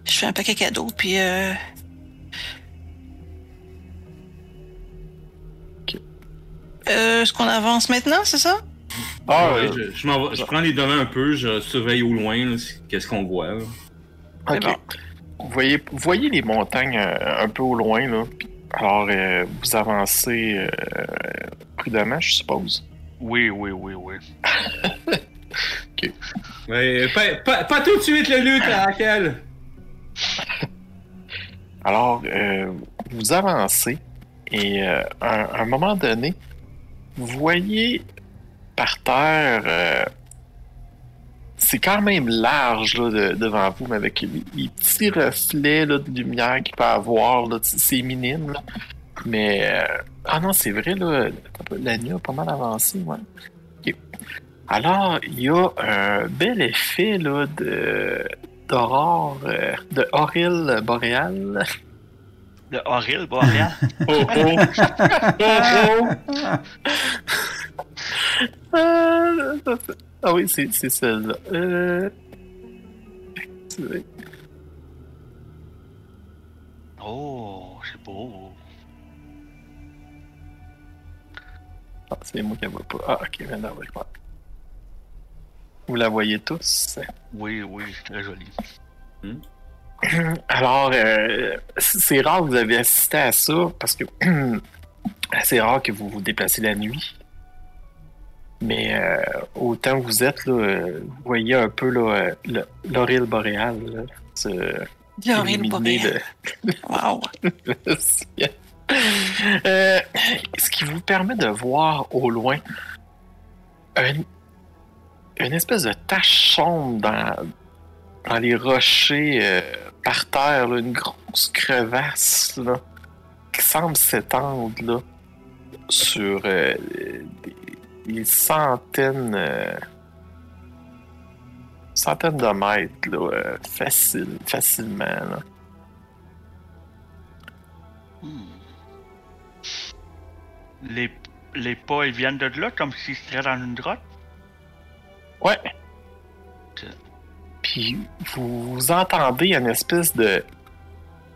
je fais un paquet cadeau, puis euh... Euh, Est-ce qu'on avance maintenant, c'est ça? Ah, ouais, euh, je, je m'en vais- je prends les données un peu, je surveille au loin là, qu'est-ce qu'on voit. là. ok. bon. Vous voyez, vous voyez les montagnes euh, un peu au loin, là. puis Alors, euh, vous avancez euh, prudemment, je suppose. Oui, oui, oui, oui. Mais pas, pas, pas tout de suite le lutte, Raquel! Alors, euh, vous avancez et euh, à, un- à un moment donné, vous voyez par terre, euh, c'est quand même large là, de- devant vous, mais avec les, les petits reflets là, de lumière qu'il peut avoir, c'est minime. là. Mais, euh, ah non, c'est vrai, là, la nuit a pas mal avancé, ouais. Alors, il y a un bel effet là, de d'aurore, euh, de Auril boréal. Le Horil, Boreal. Oh oh! oh oh! Euh, ah oui, c'est c'est celle-là. Euh... Oh, c'est beau. Ah, c'est moi qui la vois pas. Ah, ok, maintenant, oui, ouais. Vous la voyez tous? Oui, oui, très joli. Alors, euh, c'est rare que vous avez assisté à ça parce que c'est rare que vous vous déplacez la nuit. Mais euh, autant vous êtes, là, euh, vous voyez un peu euh, l'Auril boréal. là, se L'Auril illuminer boréal. le- Wow. le ciel. Euh, ce qui vous permet de voir au loin un- une espèce de tache sombre dans, dans les rochers euh, par terre, là, une grosse crevasse là, qui semble s'étendre sur euh, des, des centaines, euh, centaines de mètres là, euh, facile, facilement. là. Hmm. Les, les pas, ils viennent de là comme s'ils seraient dans une grotte? Ouais. Puis vous entendez une espèce de,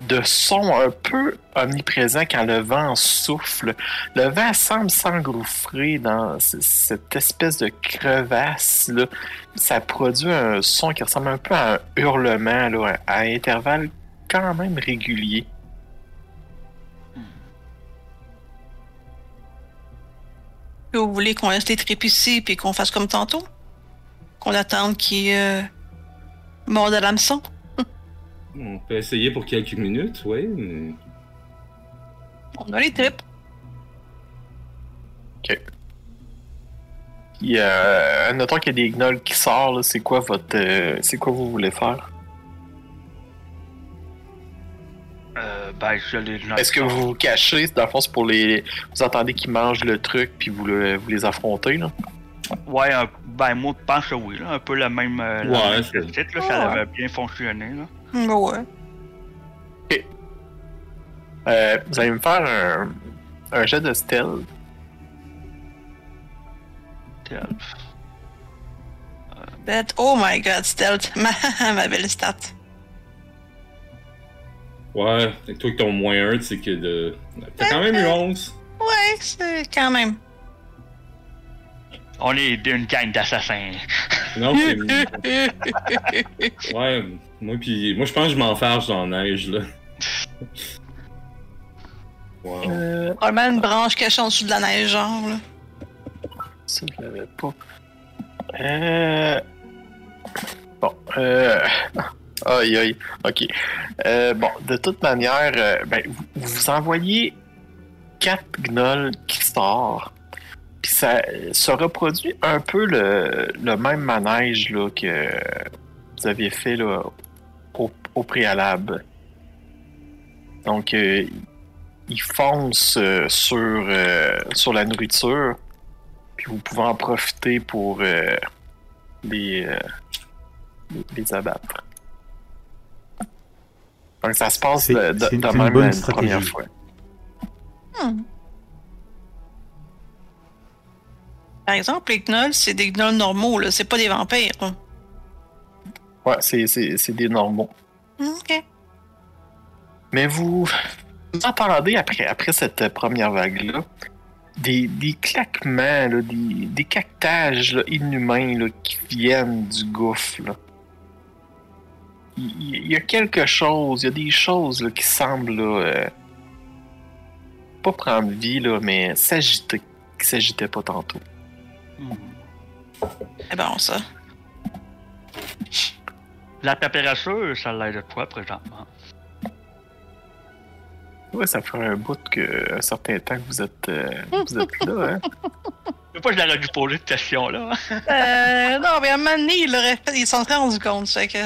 de son un peu omniprésent quand le vent souffle. Le vent semble s'engouffrer dans cette espèce de crevasse. Ça produit un son qui ressemble un peu à un hurlement là, à intervalles quand même réguliers. Vous voulez qu'on laisse les ici puis qu'on fasse comme tantôt? Qu'on attende qu'il euh, morde à l'hameçon? On peut essayer pour quelques minutes, oui. mais- On a les tripes. Puis, euh, notons qu'il y a des gnolls qui sortent. là. C'est quoi votre, euh, c'est quoi vous voulez faire? Euh, ben, je les Est-ce que vous vous cachez? Dans le fond, c'est pour les. Vous entendez qu'ils mangent le truc, puis vous, le- vous les affrontez, là? Ouais, un- ben, moi, je pense que oui, là. Un peu même. euh, la Ouais, même c'est- petite, là, Ouais. ça avait bien fonctionné, là. Mm, Ouais. Euh, vous allez me faire un, un jet de stealth. Bête. Oh my god, stealth. Ma, ma belle stat. Ouais, et toi que ton moins 1, c'est que de. T'as quand même eu 11. Ouais, c'est quand même. On est une gang d'assassins. Non, c'est. Ouais, moi, puis. Moi, je pense que je m'enfarge dans la neige, là. Wow. Euh, une branche cachée en dessous de la neige, genre. Là. ça, je l'avais pas. Euh... Bon, euh... Aïe, aïe. Ok. Euh, bon, de toute manière, euh, ben, vous, vous envoyez quatre gnolls qui sortent. Puis ça se reproduit un peu le, le même manège là, que vous aviez fait là, au, au préalable. Donc, euh, ils foncent euh, sur, euh, sur la nourriture. Puis vous pouvez en profiter pour euh, les, euh, les- les abattre. Donc ça se passe C'est- de, de- c'est une- de c'est une même bonne une stratégie. première fois. Hmm. Par exemple, les gnolls, c'est des gnolls normaux, là. C'est pas des vampires. là. Ouais, c'est, c'est, c'est des normaux. Ok. Mais vous, vous entendez après, après cette première vague-là des, des claquements, là, des, des cactages là, inhumains là, qui viennent du gouffre. Il, y a quelque chose, il y a des choses qui semblent euh, pas prendre vie, mais s'agiter. Qui s'agitait pas tantôt. C'est bon, ça. La température, ça l'aide de toi présentement? Ouais, ça fait un bout que un certain temps que vous êtes, euh, vous êtes là, hein? Je sais pas, je l'aurais dû poser cette question-là. Euh, non, mais à un moment donné, il, aurait fait- il s'en serait rendu compte. Fait que.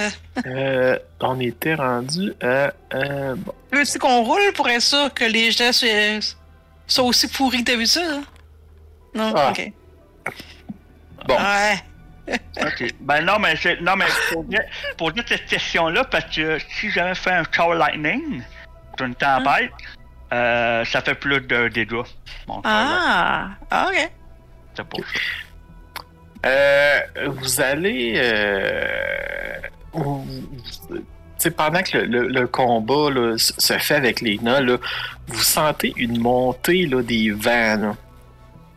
Euh, on était rendu à. Euh, bon. Tu veux qu'on roule pour être sûr que les soient, soient aussi pourris que d'habitude? hein? Non? Ah. Ok. Bon. Ouais. ok. Ben non, mais c'est. Non, mais pour dire, pour dire cette question-là, parce que si j'avais fait un Tower Lightning, sur une tempête, euh, ça fait plus de dégâts. Mon Ah! Ah, ok. c'est pour ça. Euh, vous allez. Euh, vous- pendant que le, le- le combat là, se fait avec les nains, là, vous sentez une montée là, des vents. Là.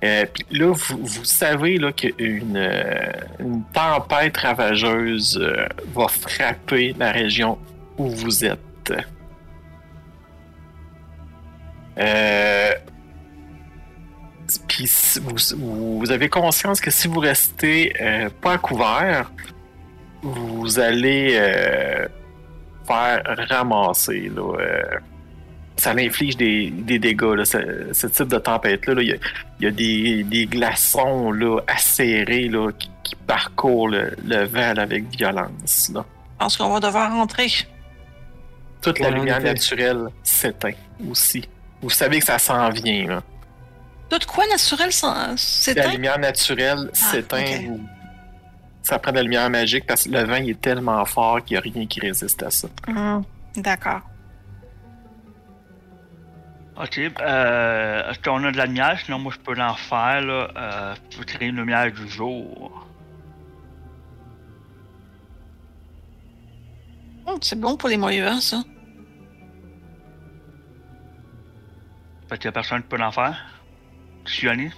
Euh, puis là, vous, savez là, qu'une euh, une tempête ravageuse euh, va frapper la région où vous êtes. Euh, puis vous, vous avez conscience que si vous restez euh, pas à couvert, vous allez faire ramasser. Là, ça inflige des, des dégâts, là, ce, ce type de tempête-là. là. Il y a, il y a des, des glaçons là, acérés là, qui, qui parcourent le, le vent là, avec violence. Là. Je pense qu'on va devoir rentrer. Toute la lumière naturelle s'éteint aussi. Vous savez que ça s'en vient. Là. Tout quoi naturel, ça- c'est La lumière naturelle s'éteint. ok. ou Ça prend de la lumière magique parce que le vent il est tellement fort qu'il n'y a rien qui résiste à ça. Hum, D'accord. Ok, euh, est-ce qu'on a de la lumière? Sinon, moi, je peux l'en faire, là. Euh, je peux créer une lumière du jour. Hum, c'est bon pour les moyens, ça. Fait qu'il y a personne qui peut l'en faire? Sioni?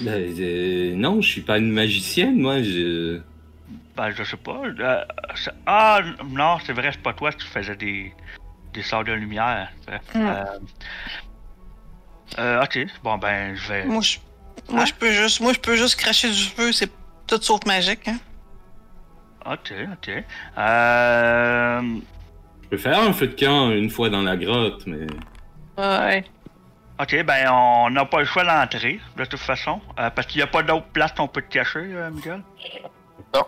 Ben, euh, non, je suis pas une magicienne, moi. Je... Ben, je sais pas. Euh, ah, non, c'est vrai, c'est pas toi qui faisais des, des sorts de lumière. Mm. Euh, euh, ok, bon, ben, je vais. Moi, je, moi, Hein? je peux juste, moi, je peux juste cracher du feu. C'est tout sauf magique. Hein? Ok, ok. Euh. je peux faire un feu de camp une fois dans la grotte, mais. Ouais. Ok, ben, on n'a pas le choix d'entrer, de toute façon. euh, parce qu'il n'y a pas d'autre place qu'on peut te cacher, euh, Miguel? Non.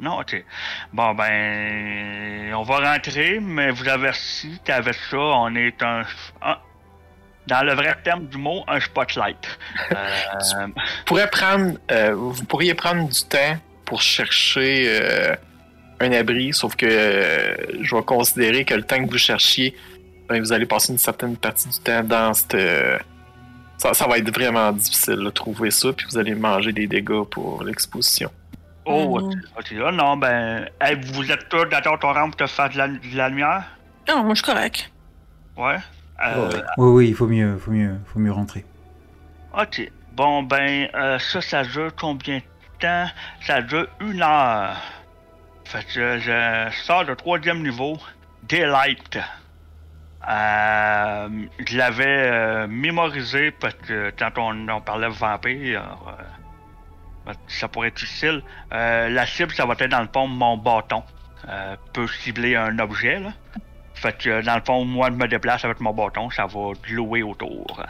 Non, ok. Bon, ben, on va rentrer, mais vous avertis qu'avec ça, on est un, un- Dans le vrai terme du mot, un spotlight. Euh, prendre, euh, vous pourriez prendre du temps pour chercher euh, un abri, sauf que je vais considérer que le temps que vous cherchiez, ben, vous allez passer une certaine partie du temps dans cette. ça, ça va être vraiment difficile de trouver ça, puis vous allez manger des dégâts pour l'exposition. Oh, Mhm. ok. ok. Là, non, ben, hey, vous êtes tous d'accord ton pour te faire de la, de la lumière? Non, moi, je suis correct. Ouais. Euh, Ouais. Oui, oui, il faut mieux, faut mieux, faut mieux rentrer. Ok. Bon, ben, euh, ça, ça dure combien de temps? Ça dure une heure. Fait que je sors de troisième niveau, Daylight. Euh, je l'avais euh, mémorisé parce que quand on, on parlait vampire, euh, ça pourrait être difficile. Euh, la cible, ça va être dans le fond mon bâton. Euh, peut cibler un objet, là. Fait que dans le fond, moi, je me déplace avec mon bâton, ça va glouer autour.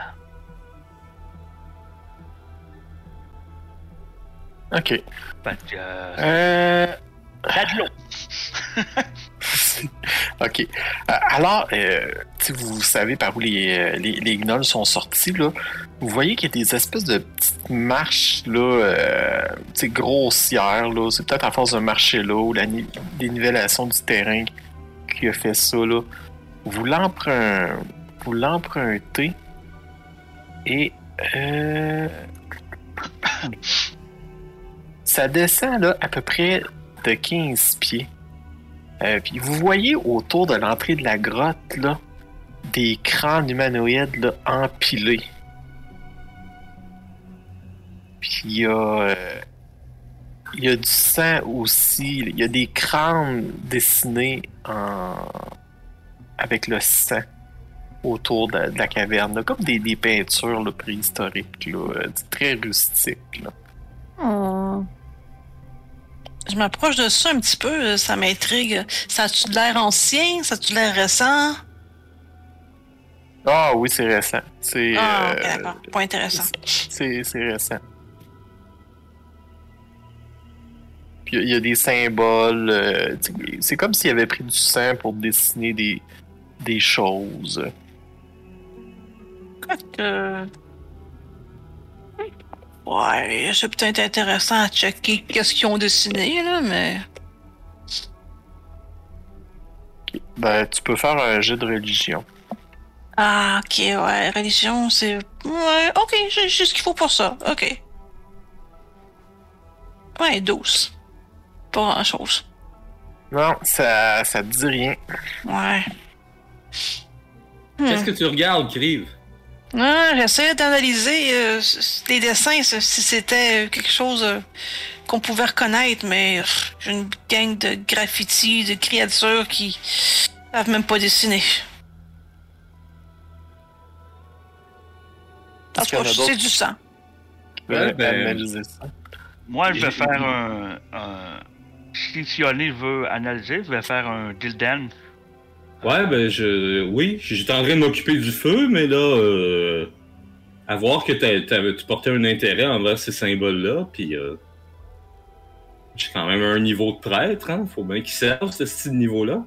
Ok. Fait que. Euh, De l'eau. ok. Euh, Alors, euh, vous savez par où les, euh, les, les gnolls sont sortis, là, vous voyez qu'il y a des espèces de petites marches là, euh, grossières. Là. C'est peut-être à force de marcher là ou la ni- dénivellation du terrain qui a fait ça. Là. Vous l'empruntez. Vous l'empruntez. Et. euh, ça descend là, à peu près de 15 pieds. Euh, puis vous voyez autour de l'entrée de la grotte là, des crânes humanoïdes là, empilés. Puis il y a, euh, y a du sang aussi. Il y a des crânes dessinés en avec le sang. autour de, la caverne, comme des, peintures préhistoriques, euh, très rustiques. Là. Je m'approche de ça un petit peu, euh, ça m'intrigue. Ça a-tu de l'air ancien? Ça a-tu de l'air récent? Ah oui, c'est récent. C'est Ah, ok, euh, d'accord. Pas intéressant. c'est c'est récent. Puis il y a- des symboles. euh, tu c'est comme s'il avait pris du sang pour dessiner des, des choses. Euh... Ouais, c'est peut-être intéressant à checker qu'est-ce qu'ils ont dessiné, là, mais... Ben, tu peux faire un jet de religion. Ah, ok, ouais, religion, c'est... Ouais, ok, j'ai ce qu'il faut pour ça, ok. Ouais, 12. Pas grand-chose. Non, ça, ça te dit rien. Ouais. Hmm. Qu'est-ce que tu regardes, Crive? Ah, j'essaie d'analyser euh, les dessins, c- si c'était euh, quelque chose euh, qu'on pouvait reconnaître, mais j'ai une gang de graffitis, de créatures qui savent même pas dessiner. A d'autres c'est du sang. Ouais, ben- analyser ça? Moi, je vais faire un. un... Si Sionné veut analyser, je vais faire un Dildan. Ouais, ben je. Oui, j'étais en train de m'occuper du feu, mais là. Euh... À voir que t'as- t'avais- tu portais un intérêt envers ces symboles-là, puis. Euh... J'ai quand même un niveau de prêtre, hein. Faut bien qu'ils servent ce style de niveau-là.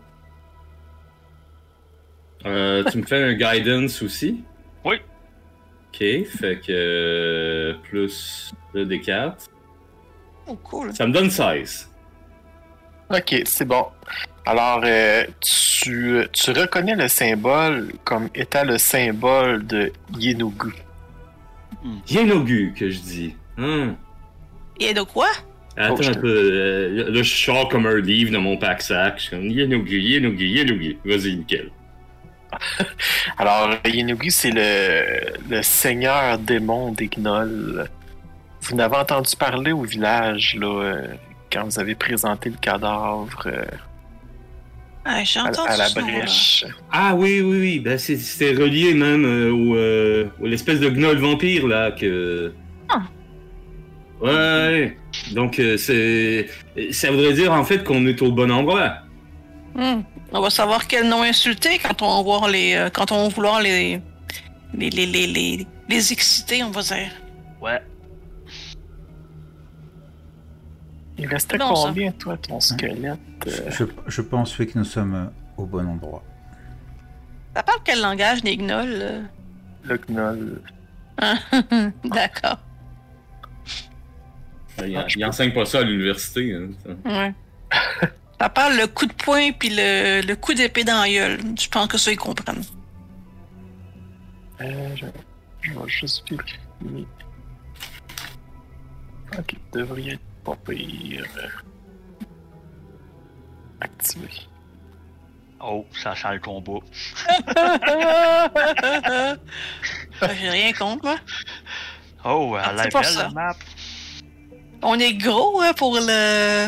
Euh, tu me fais un guidance aussi? Oui. Ok, fait que. euh, Plus le D4. Oh, cool. Ça me donne 16. Ok, c'est bon. Alors, euh, tu, tu reconnais le symbole comme étant le symbole de Yenugu. Yenogu, que je dis. Et de quoi? Attends Oh, un peu. euh, là, je sors comme un livre dans mon pack-sac. Je suis comme Yenogu, Yenogu, Yenogu. Vas-y, nickel. Alors, Yenugu, c'est le, le seigneur démon des gnolls. Vous n'avez entendu parler au village, là, euh, quand vous avez présenté le cadavre euh, Ah, j'ai à, la brèche. Ah oui, oui, oui. Ben, c'est- c'était relié même euh, au, euh, au l'espèce de gnoll vampire, là, que... Ah. Ouais, donc euh, c'est... Ça voudrait dire, en fait, qu'on est au bon endroit. Hmm. On va savoir quel nom insulter quand on va voir les, euh, quand on va vouloir les, les, les, les, les, les exciter, on va dire. Ouais. Il restait ça. combien, toi, ton squelette? euh? Je, je pense oui, que nous sommes euh, au bon endroit. Ça parle quel langage, les gnolls? là? le gnoll? D'accord. Il, Ah, je il enseigne pas ça à l'université. hein. Ouais. Ça parle le coup de poing puis le, le coup d'épée dans la gueule. Je pense que ça, ils comprennent. Euh, je, je vais juste vérifier. Ok, devrait être pas pire. Activé. Oh, ça sent le combat. J'ai rien contre, moi. Oh, Ah, elle est belle, ça. la map. On est gros hein, pour le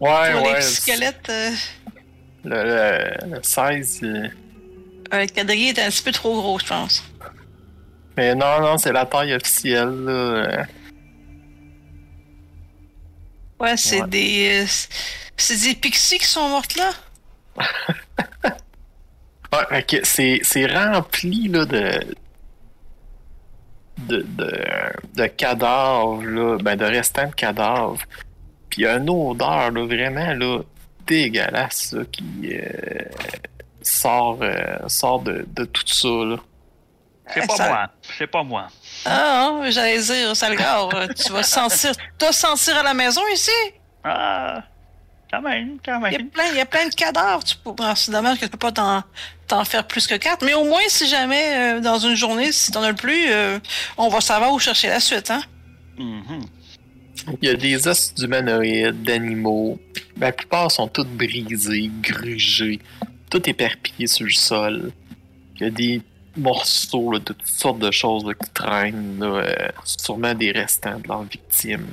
Ouais, pour les ouais. petits squelettes. euh, Le, le, le 16. euh, euh, le quadrillé est un petit peu trop gros, je pense. Mais non, non, c'est la taille officielle. Là. Ouais, c'est Ouais. des. euh, c'est des pixies qui sont mortes là? Ouais, ok, c'est, c'est rempli là, de, de, de, de cadavres, là, ben, de restants de cadavres. Puis il y a une odeur là, vraiment là, dégueulasse là, qui euh, sort, euh, sort de, de tout ça. Là. C'est pas ça- moi. C'est pas moi. Ah, hein, j'allais dire, Salgar, euh, tu vas sentir. Toi, sentir à la maison ici? Ah, quand même, quand Il y a même. plein, il y a plein de cadavres. Tu peux... ah, c'est dommage que tu peux pas t'en, t'en faire plus que quatre. Mais au moins, si jamais, euh, dans une journée, si t'en as plus, euh, on va savoir où chercher la suite, hein? Mhm. Il y a des os d'humanoïdes, d'animaux. La plupart sont tous brisés, grugés, tout éparpillé sur le sol. Il y a des morceaux là, de toutes sortes de choses là, qui traînent, là, euh, sûrement des restants de leurs victimes.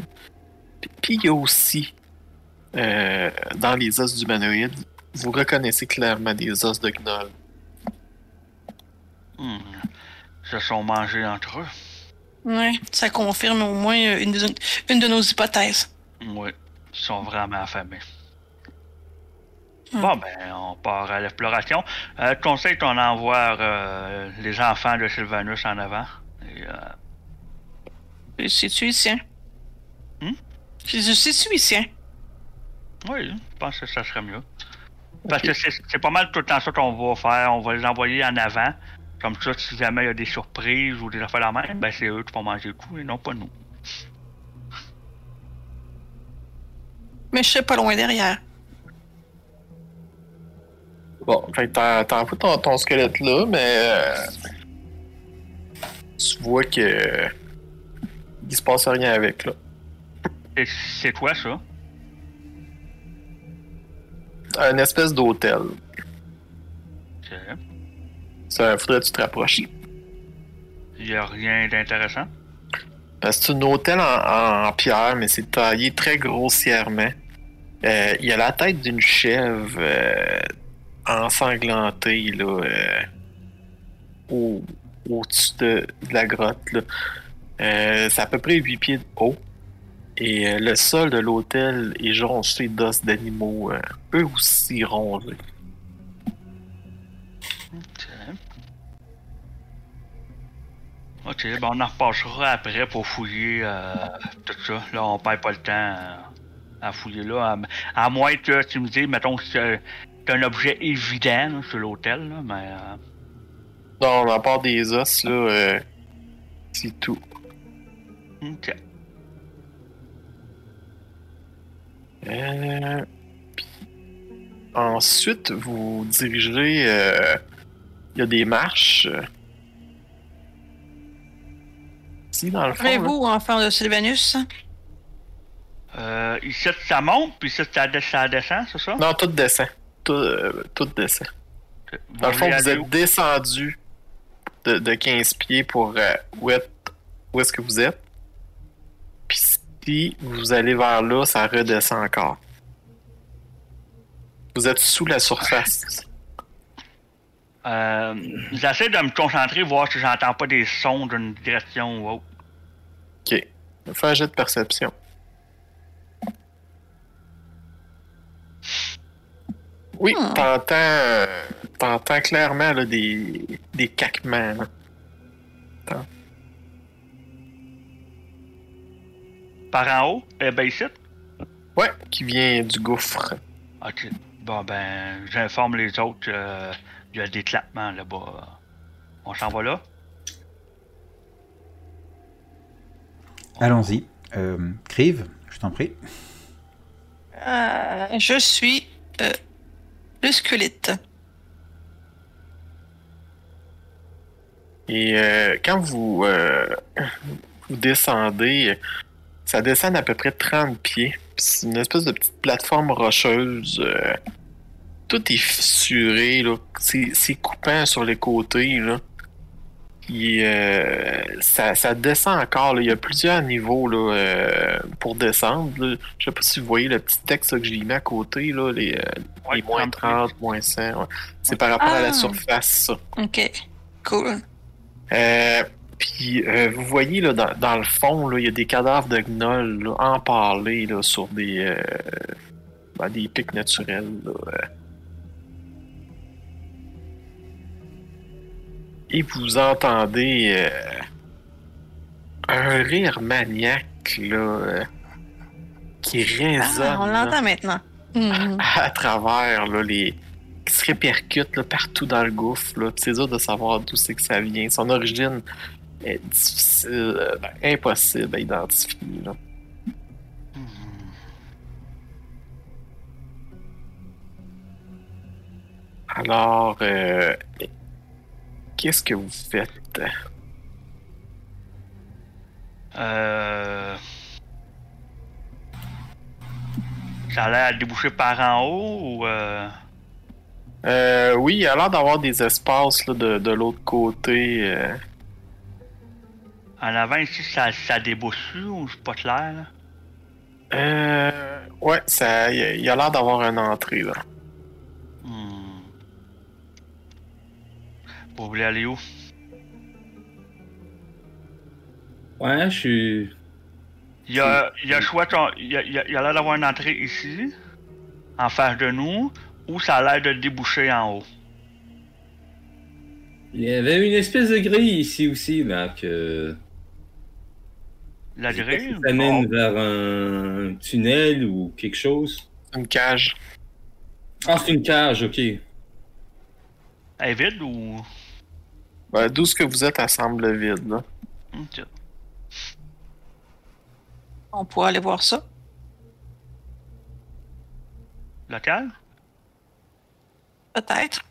Puis- il y a aussi, euh, dans les os d'humanoïdes, vous reconnaissez clairement des os de gnoll. se sont mangés entre eux. Ouais, ça confirme au moins une de, une de nos hypothèses. Oui, ils sont vraiment affamés. Hmm. Bon, ben, on part à l'exploration. Euh, conseille qu'on envoie euh, les enfants de Sylvanus en avant. Et, euh, C'est-tu ici? Hmm? C'est-tu ici? oui, je pense que ça serait mieux. Parce que c'est pas mal tout le temps ça qu'on va faire. On va les envoyer en avant. Comme ça, si jamais il y a des surprises ou des affaires la même, ben c'est eux qui vont manger le coup et non pas nous. Mais je serais pas loin derrière. Bon, fait que t'en- t'envoies ton, ton squelette là, mais. euh, tu vois que. Il se passe rien avec, là. Et c'est quoi ça? Un espèce d'hôtel. Ok. Ça faudrait que tu te rapproches. Il y a rien d'intéressant? Euh, C'est un hôtel en, en- en pierre, mais c'est taillé très grossièrement. Euh, il y a la tête d'une chèvre euh, ensanglantée là, euh, au, au-dessus de, de la grotte. là. Euh, c'est à peu près 8 pieds de haut. Et euh, le sol de l'hôtel est jonché d'os d'animaux, eux aussi rongés. Ok. Ben on en repassera après pour fouiller tout ça. Là, on perd pas le temps à fouiller là. À, à moins que tu me dis, mettons, que c'est un objet évident là, sur l'hôtel, là, mais. euh, Non, à part des os, là, euh, c'est tout. ok. Euh, puis ensuite, vous dirigez. euh, Il y a des marches. Ici, dans le fond. là. Avez-vous, enfant de Sylvanus? Euh, ici, ça monte, puis ici, ça, ça descend, c'est ça? Non, tout descend. Tout, euh, tout descend. Dans le fond, vous êtes descendu de, de 15 pieds pour euh, où est-ce que vous êtes. Puis si vous allez vers là, ça redescend encore. Vous êtes sous la surface. Euh, J'essaie de me concentrer, voir si j'entends pas des sons d'une direction ou autre. Ok. Fais un jet de perception. Oui, Hmm. t'entends, euh, t'entends clairement là, des, des caquements. là. Par en haut? Eh ben ici? Ouais, qui vient du gouffre. Ok. Bon ben, j'informe les autres qu'il y a des clapements là-bas. On s'en va là? Allons-y. Euh, Crive, je t'en prie. Euh, je suis euh, le squelette. Et euh, quand vous, euh, vous descendez, ça descend d'à peu près 30 pieds. C'est une espèce de petite plateforme rocheuse. euh, tout est fissuré, c'est coupant sur les côtés, là. Puis, euh, ça, ça descend encore, là. Il y a plusieurs niveaux, là, euh, pour descendre. là. Je sais pas si vous voyez le petit texte que je l'ai mis à côté, là, les, euh, Ouais, les moins 30 30, moins 100. ouais. C'est par rapport à la Ah. surface, ça. Ok, cool. Euh, puis euh, vous voyez là, dans, dans le fond, là, il y a des cadavres de gnolls empalés là, sur des, ben, des pics naturels. là, Et vous entendez euh, un rire maniaque là, euh, qui résonne Ah, on l'entend maintenant. Mhm. à travers là, les qui se répercute là, partout dans le gouffre. là. C'est dur de savoir d'où c'est que ça vient. Son origine est difficile, euh, ben, impossible à identifier. là. Alors, euh, qu'est-ce que vous faites? Euh... Ça a l'air de déboucher par en haut ou... Euh... Euh, oui, il y a l'air d'avoir des espaces là, de, de l'autre côté. euh. En avant ici, ça, ça débouche ou c'est pas clair? Là? Euh, ouais, ça, il y a- il y a l'air d'avoir une entrée là. Vous voulez aller où? Ouais, je suis. Il y a, il y a soit ton- il y a, il y a- il y a l'air d'avoir une entrée ici, en face de nous, ou ça a l'air de déboucher en haut. Il y avait une espèce de grille ici aussi, Marc. euh, La grille? Ça mène bon, vers un tunnel ou quelque chose. Une cage. Ah, c'est une cage, ok. elle est vide ou? Ben, D'où ce que vous êtes, elle semble vide. Là. Ok. On pourrait aller voir ça. Local? Peut-être.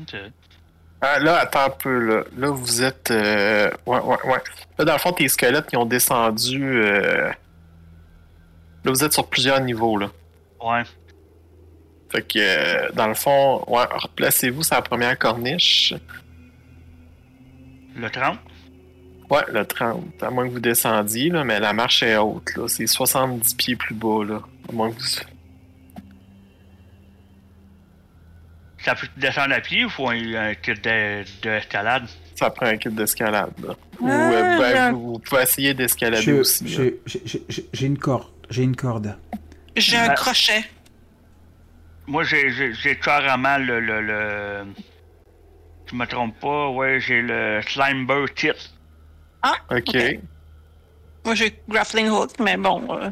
Ok. Ah, là, attends un peu. Là, là vous êtes. euh, Ouais, ouais, ouais. Là, dans le fond, tes squelettes, ils ont descendu. euh, Là, vous êtes sur plusieurs niveaux. Là. Ouais. Fait que, euh, dans le fond, ouais, replacez-vous sur la première corniche. Le 30? Ouais, le 30. À moins que vous descendiez, là, mais la marche est haute. là. C'est 70 pieds plus bas. Là. À moins que vous. Ça peut descendre à pied ou faut un, un kit de- d'escalade? Ça prend un kit d'escalade. là. Ou Ah, euh, ben, vous, vous pouvez essayer d'escalader aussi. j'ai- j'ai- j'ai j'ai une corde. J'ai une corde. J'ai un Ouais. crochet. Moi, j'ai- j'ai j'ai carrément le, le, le. Je me trompe pas, ouais, j'ai le Slimber Kit. Ok. Ok. Moi, j'ai grappling hook, mais bon. euh,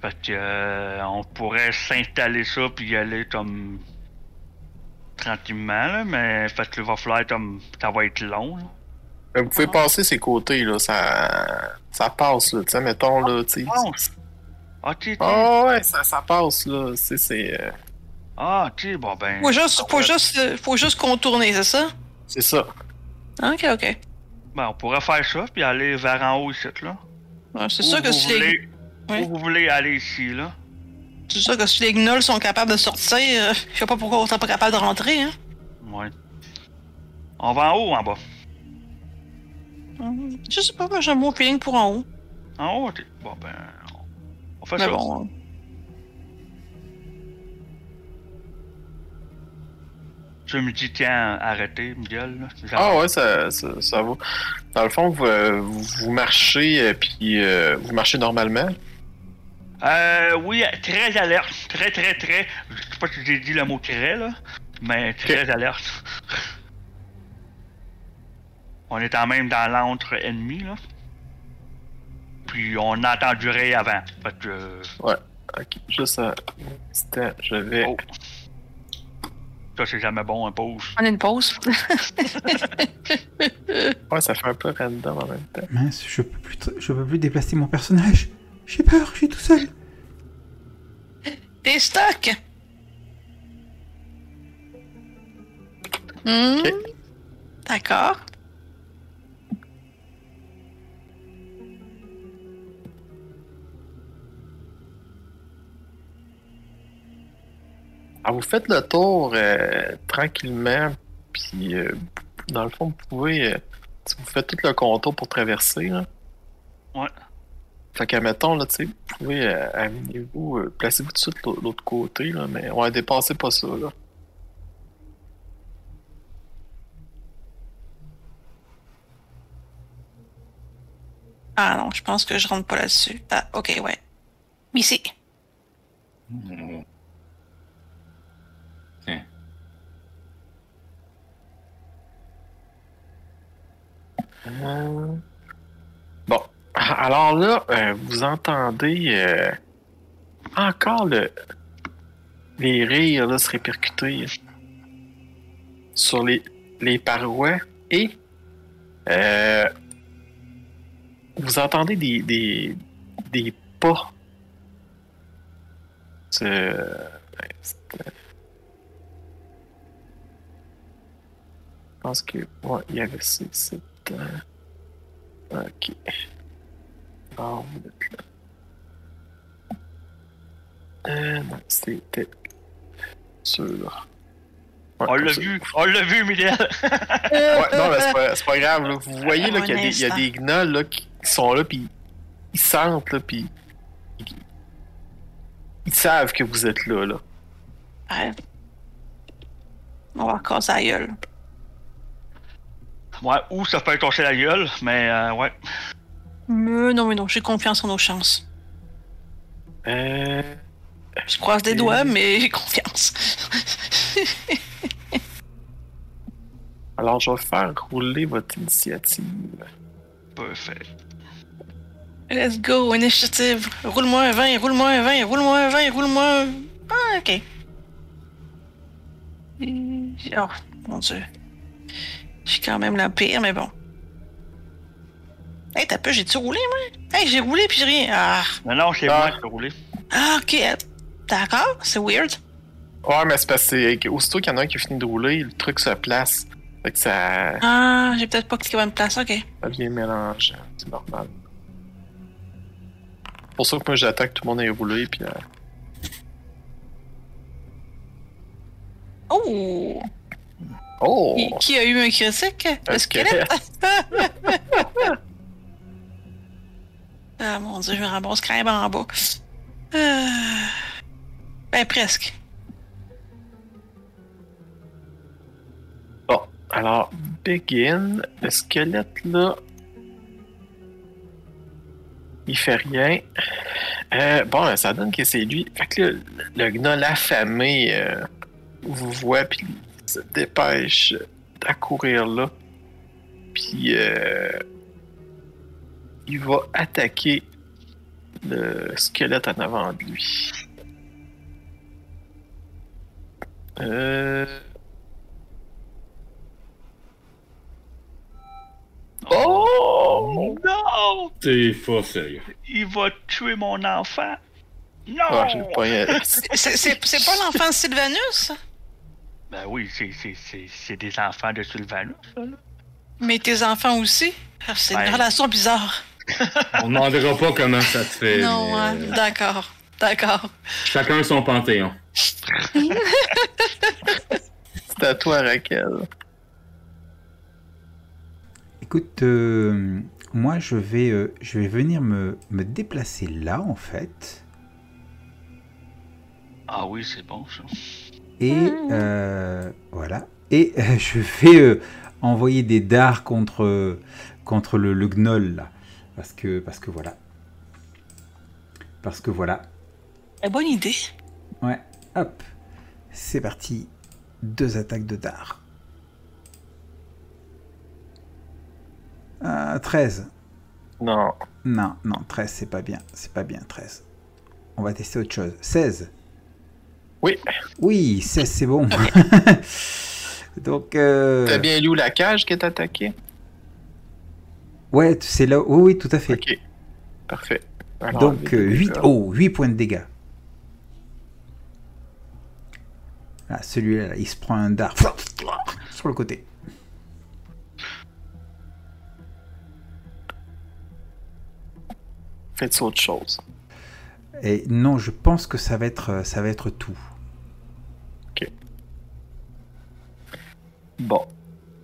Fait que, euh, on pourrait s'installer ça puis y aller comme. tranquillement, là, mais fait que va falloir comme. ça va être long, là. Ben, vous pouvez passer ces côtés, là. Ça, ça passe, là. Tu sais, mettons, là. Tu sais. Ah. Ah ouais, ça, ça passe, là. C'est. Euh, Ah, ok, bon ben. Faut juste, faut juste, euh, faut juste contourner, c'est ça? C'est ça. Ok, ok. Ben, on pourrait faire ça puis aller vers en haut ici, là. Ouais, C'est Ou sûr que si les, voulez, Oui. ou vous voulez aller ici, là. c'est sûr que si les gnolls sont capables de sortir, euh, je sais pas pourquoi on serait pas capable de rentrer, hein. Ouais. On va en haut ou en bas? Hum, Je sais pas, moi j'ai un bon feeling pour en haut. En haut, ok. Bon ben. on- On fait Mais ça. bon. Tu me dis, tiens, arrêtez, Miguel. Ah ouais, ça, ça, ça va. Dans le fond, vous, euh, vous, vous marchez, euh, puis euh, vous marchez normalement? Euh, oui, très alerte. Très, très, très. Je sais pas si j'ai dit le mot très, là. Mais très alerte. On est quand même dans l'entre ennemi, là. Puis on a entendu avant. Fait que. euh, Ok, juste un instant, je vais. Oh. Ça, c'est jamais bon, un pause. On a une pause. Ouais, ça fait un peu random en même temps. Mince, je peux plus, je peux plus déplacer mon personnage. J'ai peur, je suis tout seul. T'es stock! Hmm, Ok. D'accord. Alors, vous faites le tour euh, tranquillement, puis euh, dans le fond, vous pouvez. euh, si vous faites tout le contour pour traverser, là. Ouais. Fait que, mettons, là, tu sais, vous pouvez euh, amenez-vous, euh, placez-vous tout de suite de l'autre côté, là, mais ouais, dépassez pas ça, là. Ah non, je pense que je rentre pas là-dessus. Ah, ok, ouais. Ici. Hmm. Euh, Bon. Alors là, euh, vous entendez euh, encore le... les rires là, se répercuter sur les, les parois et euh, vous entendez des, des, des pas. Je pense que ouais, il y avait Ok. Bon, vous êtes là. Euh, non, c'était sûr. Ouais, On l'a vu, on l'a vu, Miguel. Ouais, non, mais c'est pas, c'est pas grave. Là. Vous voyez là, qu'il y, a des- il y a instant. des gnolls là, qui qui sont là, puis ils sentent, là, puis ils, ils savent que vous êtes là. là. Ouais. On va casser la gueule. Ouais, ou ça peut être torcher la gueule, mais euh, ouais. Mais non, mais non, j'ai confiance en nos chances. Euh, Je croise des doigts, mais j'ai confiance. alors, je vais faire rouler votre initiative. Parfait. Let's go, initiative. Roule-moi un 20, roule-moi un 20, roule-moi un 20, roule-moi un... Ah, ok. Oh, mon dieu. Je suis quand même la pire, mais bon. Hey, t'as peu, j'ai-tu roulé, moi? Hey, j'ai roulé puis j'ai rien. Ah, Non, non, c'est Ah. moi qui ai roulé. ah ok. D'accord, c'est weird. Ouais, mais c'est parce que c'est- aussitôt qu'il y en a un qui finit de rouler, le truc se place. Fait que ça, Ah, j'ai peut-être pas cliqué bonne place, ok. ça devient mélangeant. C'est normal. C'est pour ça que moi j'attaque tout le monde est roulé, puis. euh, Oh! Oh! Qui, qui a eu un critique? Le squelette? ah mon dieu, je me quand même en bas. Euh, Ben presque. Bon, alors, begin. Le squelette là. Il fait rien. Euh, bon, ça donne que c'est lui. Fait que là, le gnoll affamé euh, vous voit, puis se dépêche d'accourir là. Puis euh, il va attaquer le squelette en avant de lui. Euh. Oh! Non! T'es pas sérieux. Il va tuer mon enfant! Non! C'est pas l'enfant de Sylvanus? Ben oui, c'est- c'est- c'est c'est des enfants de Sylvanus, ça, là. Mais tes enfants aussi? Ah, C'est une Ouais. relation bizarre. On demandera pas comment ça te fait. non, mais, hein, euh, d'accord. D'accord. chacun son panthéon. C'est à toi, Raquel. Écoute, euh, moi je vais, euh, je vais venir me, me déplacer là en fait. Ah oui, c'est bon, ça. Et euh, voilà. Et euh, je vais euh, envoyer des dards contre, contre le, le gnoll là. Parce que, parce que voilà. Parce que voilà. Eh, bonne idée. Ouais, hop. C'est parti. Deux attaques de dards. Euh, 13. Non. Non, non, 13, c'est pas bien. C'est pas bien, 13. On va tester autre chose. 16. Oui. Oui, 16, c'est bon. Donc, euh, T'as bien lu la cage qui est attaquée? ouais, c'est là. Oui, oui, tout à fait. Ok. Parfait. Alors, Donc, les 8, dégâts. oh, 8 points de dégâts. Ah, celui-là, là, il se prend un dard sur le côté. Faites autre chose. Et non, je pense que ça va être, euh, ça va être tout. Bon.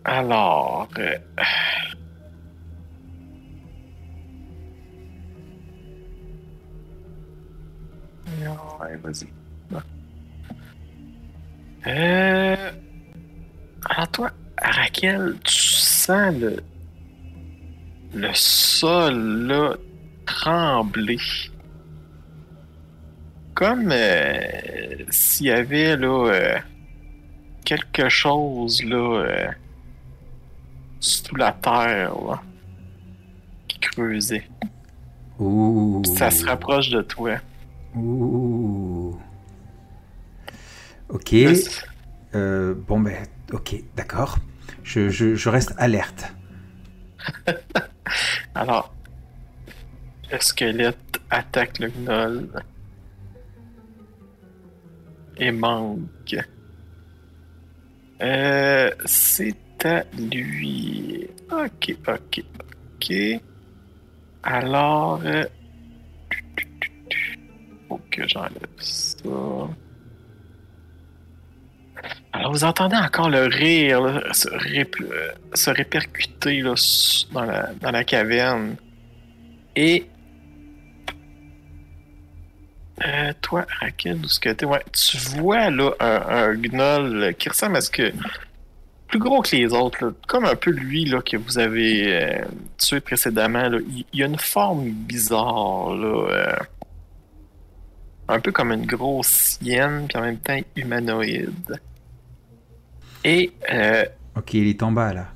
Alors. euh, Ouais, vas-y. Euh... Alors toi, Raquel, tu sens le... Le sol, trembler. Comme euh, s'il y avait, là, euh, quelque chose, là, euh, sous la terre, là, qui creusait. Ouh. Ça se rapproche de toi. Ouh. Ok. Bon, ben, ok, d'accord. Je, je- je reste alerte. Alors, le squelette attaque le gnoll? Et manque. Euh, c'est à lui. Ok, ok, ok. Alors, euh, faut que j'enlève ça. Alors, vous entendez encore le rire se, euh, se répercuter là, dans, la, dans la caverne. Et. Euh, toi, Raquel, où est-ce que t'es? Ouais, tu vois là un, un gnoll qui ressemble à ce que plus gros que les autres, là. comme un peu lui là, que vous avez euh, tué précédemment. là. Il, il a une forme bizarre, là, euh, un peu comme une grosse hyène, puis en même temps humanoïde. Et euh, Ok, il est en bas là.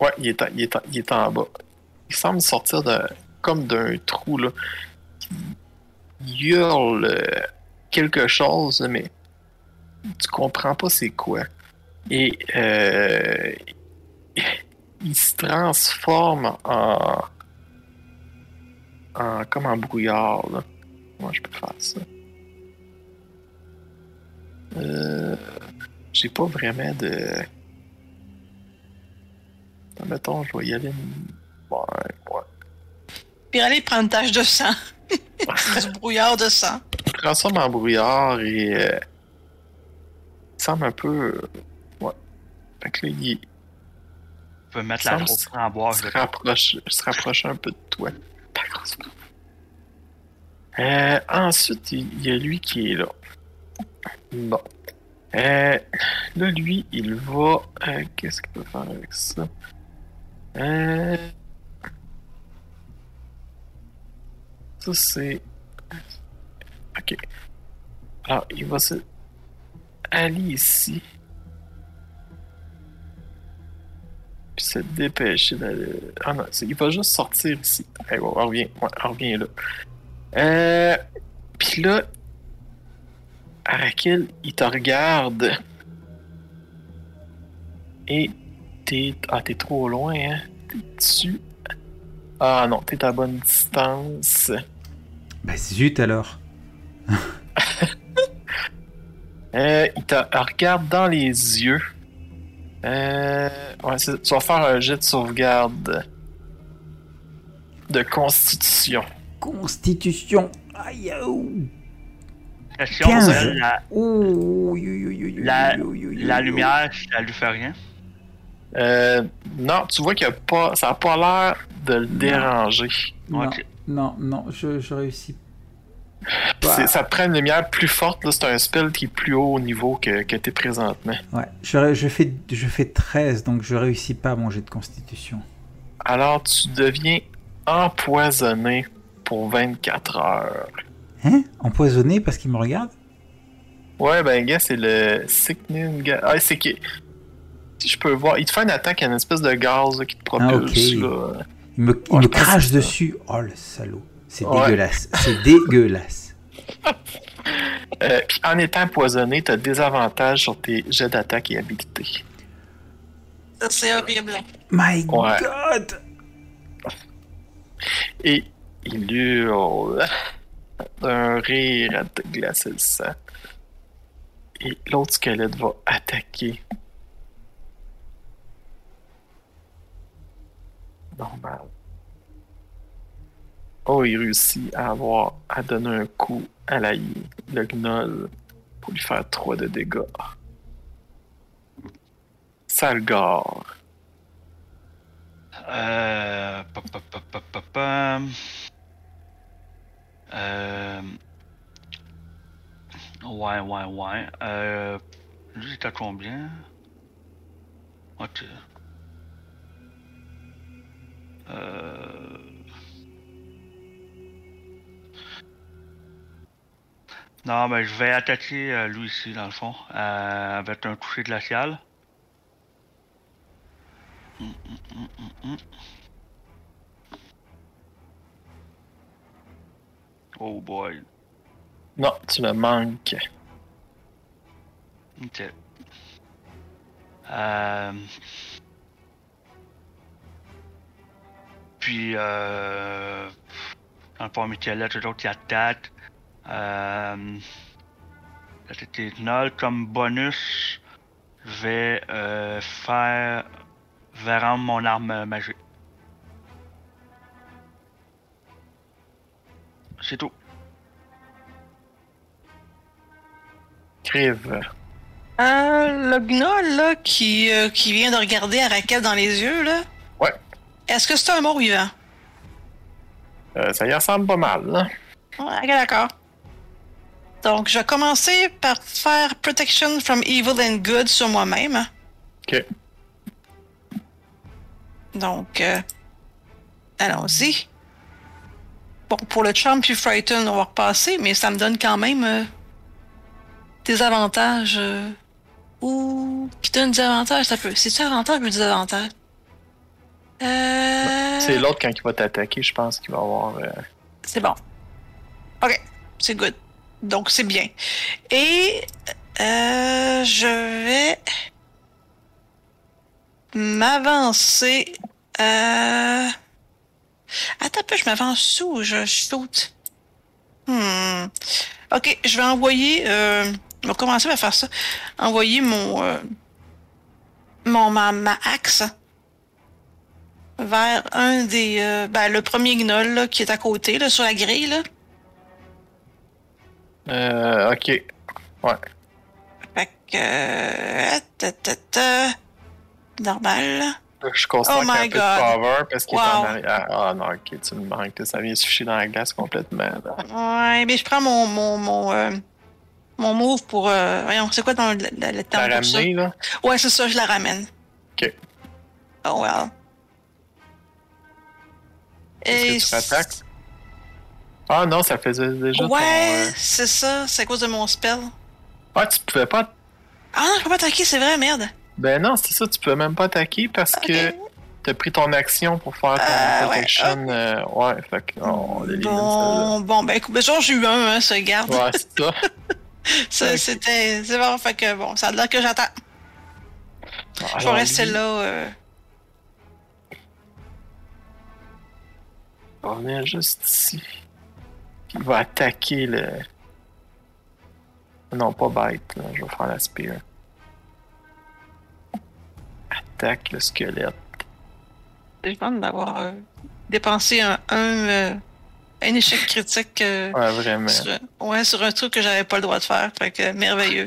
Ouais, il est, en, il, est en, il est en bas. Il semble sortir de, comme d'un trou, là. Hurle euh, quelque chose, mais tu comprends pas c'est quoi. Et euh, il se transforme en, en comme en brouillard, là. Comment je peux faire ça? Euh, J'ai pas vraiment de... Mettons, je vais y aller. Ouais, ouais. Puis allez prendre une tache de sang. Du brouillard de sang. Il transforme en brouillard et. euh, il semble un peu. ouais. Fait que là, il, Tu peux mettre la Semble grosse se- framboise se rapproche, se rapproche un peu de toi. Ta grosse main. Euh, ensuite, il il y a lui qui est là. Bon. Euh, là, lui, il va. euh, Qu'est-ce qu'il peut faire avec ça? Euh... Ça, c'est. Ok. Alors, il va se. aller ici. Puis se dépêcher d'aller. Ah non, il va juste sortir ici. Ouais, on revient. On revient là. Euh. Puis là. Arakel, il te regarde. Et t'es. Ah, t'es trop loin, hein? T'es dessus. Ah non, t'es à bonne distance. Bah zut alors. Euh, il te regarde dans les yeux. Euh, ouais, tu vas faire un jet de sauvegarde de constitution. Constitution. Aïe, ouh. Question, 15. elle, la, Ouh, oui, oui, oui, oui, La- la oui, lumière, ça lui fait rien? Euh, non, tu vois qu'il a pas, ça a pas l'air de le déranger. Non, non, non, je, je réussis pas. Ça te prend une lumière plus forte. là, C'est un spell qui est plus haut au niveau que, que t'es présentement. Ouais, je, je, fais, je fais 13, donc je réussis pas mon jet de constitution. Alors, tu deviens empoisonné pour 24 heures. Hein? Empoisonné parce qu'il me regarde? Ouais, ben, gars, c'est le Sickening Ah, c'est je peux voir, il te fait une attaque à une espèce de gaz là, qui te propulse. ok. là. Il me, il crache dessus. Oh le salaud. C'est Ouais. dégueulasse. C'est dégueulasse. Euh, puis en étant empoisonné, t'as des avantages sur tes jets d'attaque et habilités. Ça, c'est horrible. My Ouais. god Et il hurle d'un rire à te glacer le sang. Et l'autre squelette va attaquer. Normal. Oh, il réussit à avoir à donner un coup à la le gnoll pour lui faire 3 de dégâts. Salgar. Euh. pa, pa, pa, pa, pa, pa. Euh. Ouais, ouais, ouais. Euh. Lui, il combien? Ok. Euh. Non, mais je vais attaquer euh, lui ici, dans le fond, euh, avec un toucher glacial. Oh boy. Non, tu me manques. Ok. Euh... Puis, euh... Dans le fond, Michaela, c'est l'autre qui attaque. Euh... là, C'était null. Comme bonus, je vais euh, faire... Verran mon arme magique. C'est tout. Crive. Euh, le gnoll, là, qui, euh, qui vient de regarder Arakel dans les yeux, là. Est-ce que c'est un mort vivant? Euh, ça y ressemble pas mal, là. Ouais, ok, d'accord. Donc, je vais commencer par faire Protection from Evil and Good sur moi-même. Ok. Donc, euh, allons-y. Bon, pour le Charm puis Frighten, on va repasser, mais ça me donne quand même euh, des avantages. euh, ou qui donne des avantages, ça peut. C'est-tu avantage ou des avantages? Euh... C'est l'autre quand il va t'attaquer, je pense qu'il va avoir. euh, C'est bon. Ok, c'est good. Donc c'est bien. Et euh, je vais m'avancer. Euh... Attends un peu, je m'avance où? Je saute. Hmm. Ok, je vais envoyer. Euh... Je vais commencer par faire ça. Envoyer mon euh, mon ma, ma axe vers un des euh, ben, le premier gnoll là, qui est à côté là, sur la grille là. Euh, ok. Fait que euh, ta, ta, ta. normal. Je constate Oh qu'il y a un my peu de God. power parce qu'il est en Wow. arrière. Ah non, ok, tu me manques. Ça vient se dans la glace complètement. là. Ouais, mais je prends mon mon mon euh, mon move pour euh, voyons, c'est quoi dans le, le, le temps ça? ramené, là? Ouais, c'est ça, je la ramène. Ok. Oh well. Est-ce que tu rattaques? Ah non, ça faisait déjà Ouais, euh, c'est ça, c'est à cause de mon spell. Ah, tu pouvais pas. Ah non, je peux pas attaquer, c'est vrai, merde. Ben non, c'est ça, tu pouvais même pas attaquer parce que t'as pris ton action pour faire ton Ah, ouais, protection. euh, Ouais, fait que on l'élimine. Bon, bon, ben écoute, ben, genre, j'ai eu un, hein, ça garde. Ouais, c'est ça. C'était. C'est bon, fait que bon, ça a l'air que j'attends. Je vais rester lui, là. On va venir juste ici. Il va attaquer le. Non, pas bête, là. je vais faire la spear. Attaque le squelette. C'est fun d'avoir euh, dépensé un, un, euh, un échec critique euh, Ouais, vraiment. sur, ouais, sur un truc que j'avais pas le droit de faire. Fait que merveilleux.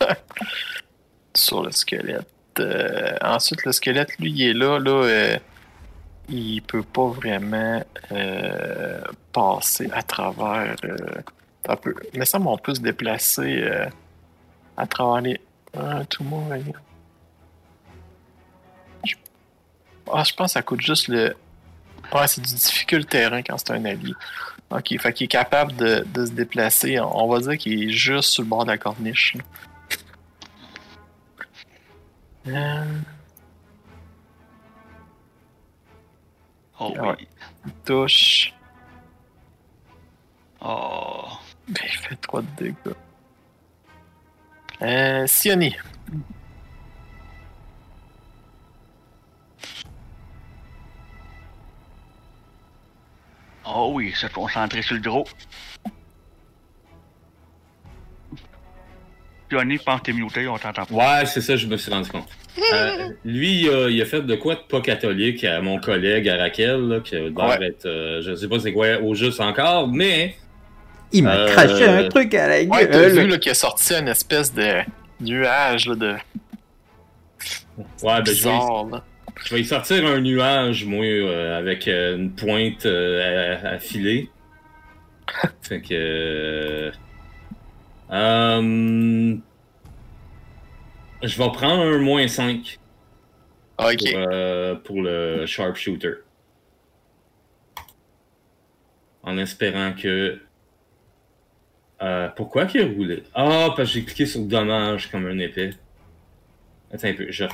sur le squelette. Ensuite, le squelette, lui, il est là. là il peut pas vraiment euh, passer à travers. Euh, un peu. Mais ça, on peut se déplacer euh, à travers les. Ah, tout le monde. Je- Ah, je pense que ça coûte juste le. Ouais, c'est du difficile terrain quand c'est un allié. Ok, fait qu'il est capable de, se déplacer. On va dire qu'il est juste sur le bord de la corniche. là. Oh Ouais. oui. touche. Oh. Ben, il fait 3 de dégâts. Euh, Sioni. Oh oui, se concentrer sur le gros. Johnny, pense que t'es muté, on t'entend pas. Ouais, c'est ça, je me suis rendu compte. Euh, lui, il a, il a fait de quoi de pas catholique à mon collègue, à Raquel, là, qui a l'air Ouais. être, euh, je sais pas c'est quoi au juste encore, mais Il m'a Euh, craché un truc à la Ouais, t'as gueule. vu là, qu'il a sorti une espèce de nuage là, de ouais, ben, je, vais, bizarre. Je vais y sortir un nuage, moi, euh, avec euh, une pointe euh, filer. fait que. Euh, je vais prendre un moins 5 Ah, Ok. pour, euh, pour le sharpshooter. En espérant que. Euh, pourquoi qu'il a roulé? Ah, parce que j'ai cliqué sur dommage comme un épée. Attends un peu, je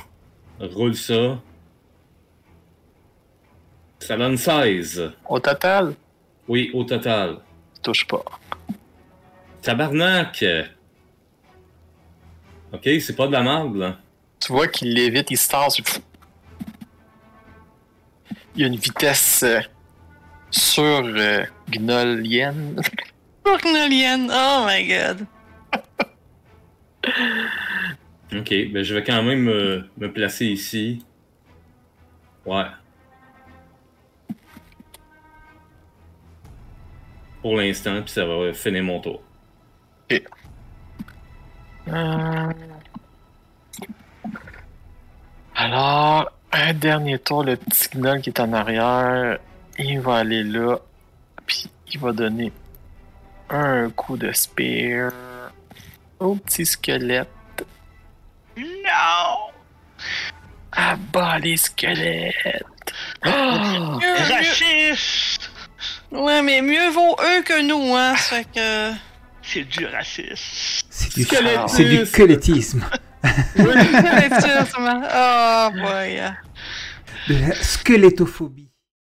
roule ça. Ça donne 16. Au total, Oui, au total. touche pas. Tabarnak! Ok, c'est pas de la merde, là. Tu vois qu'il l'évite, il se tasse. Il y a une vitesse euh, sur euh, gnolienne. Cornelienne, oh my god. Ok, ben je vais quand même me, me placer ici. Ouais. Pour l'instant, puis ça va finir mon tour. Euh, Alors, un dernier tour, le petit gnoll qui est en arrière, il va aller là, puis il va donner un coup de spear au petit squelette. Non! Ah bah les squelettes! Ah! Mieux, mieux- Raciste! Ouais, mais mieux vaut eux que nous, hein. Ça fait que. C'est du racisme. C'est du, Squelettisme. c'est du squelettisme. Squelettisme. Oh boy. De la squelettophobie.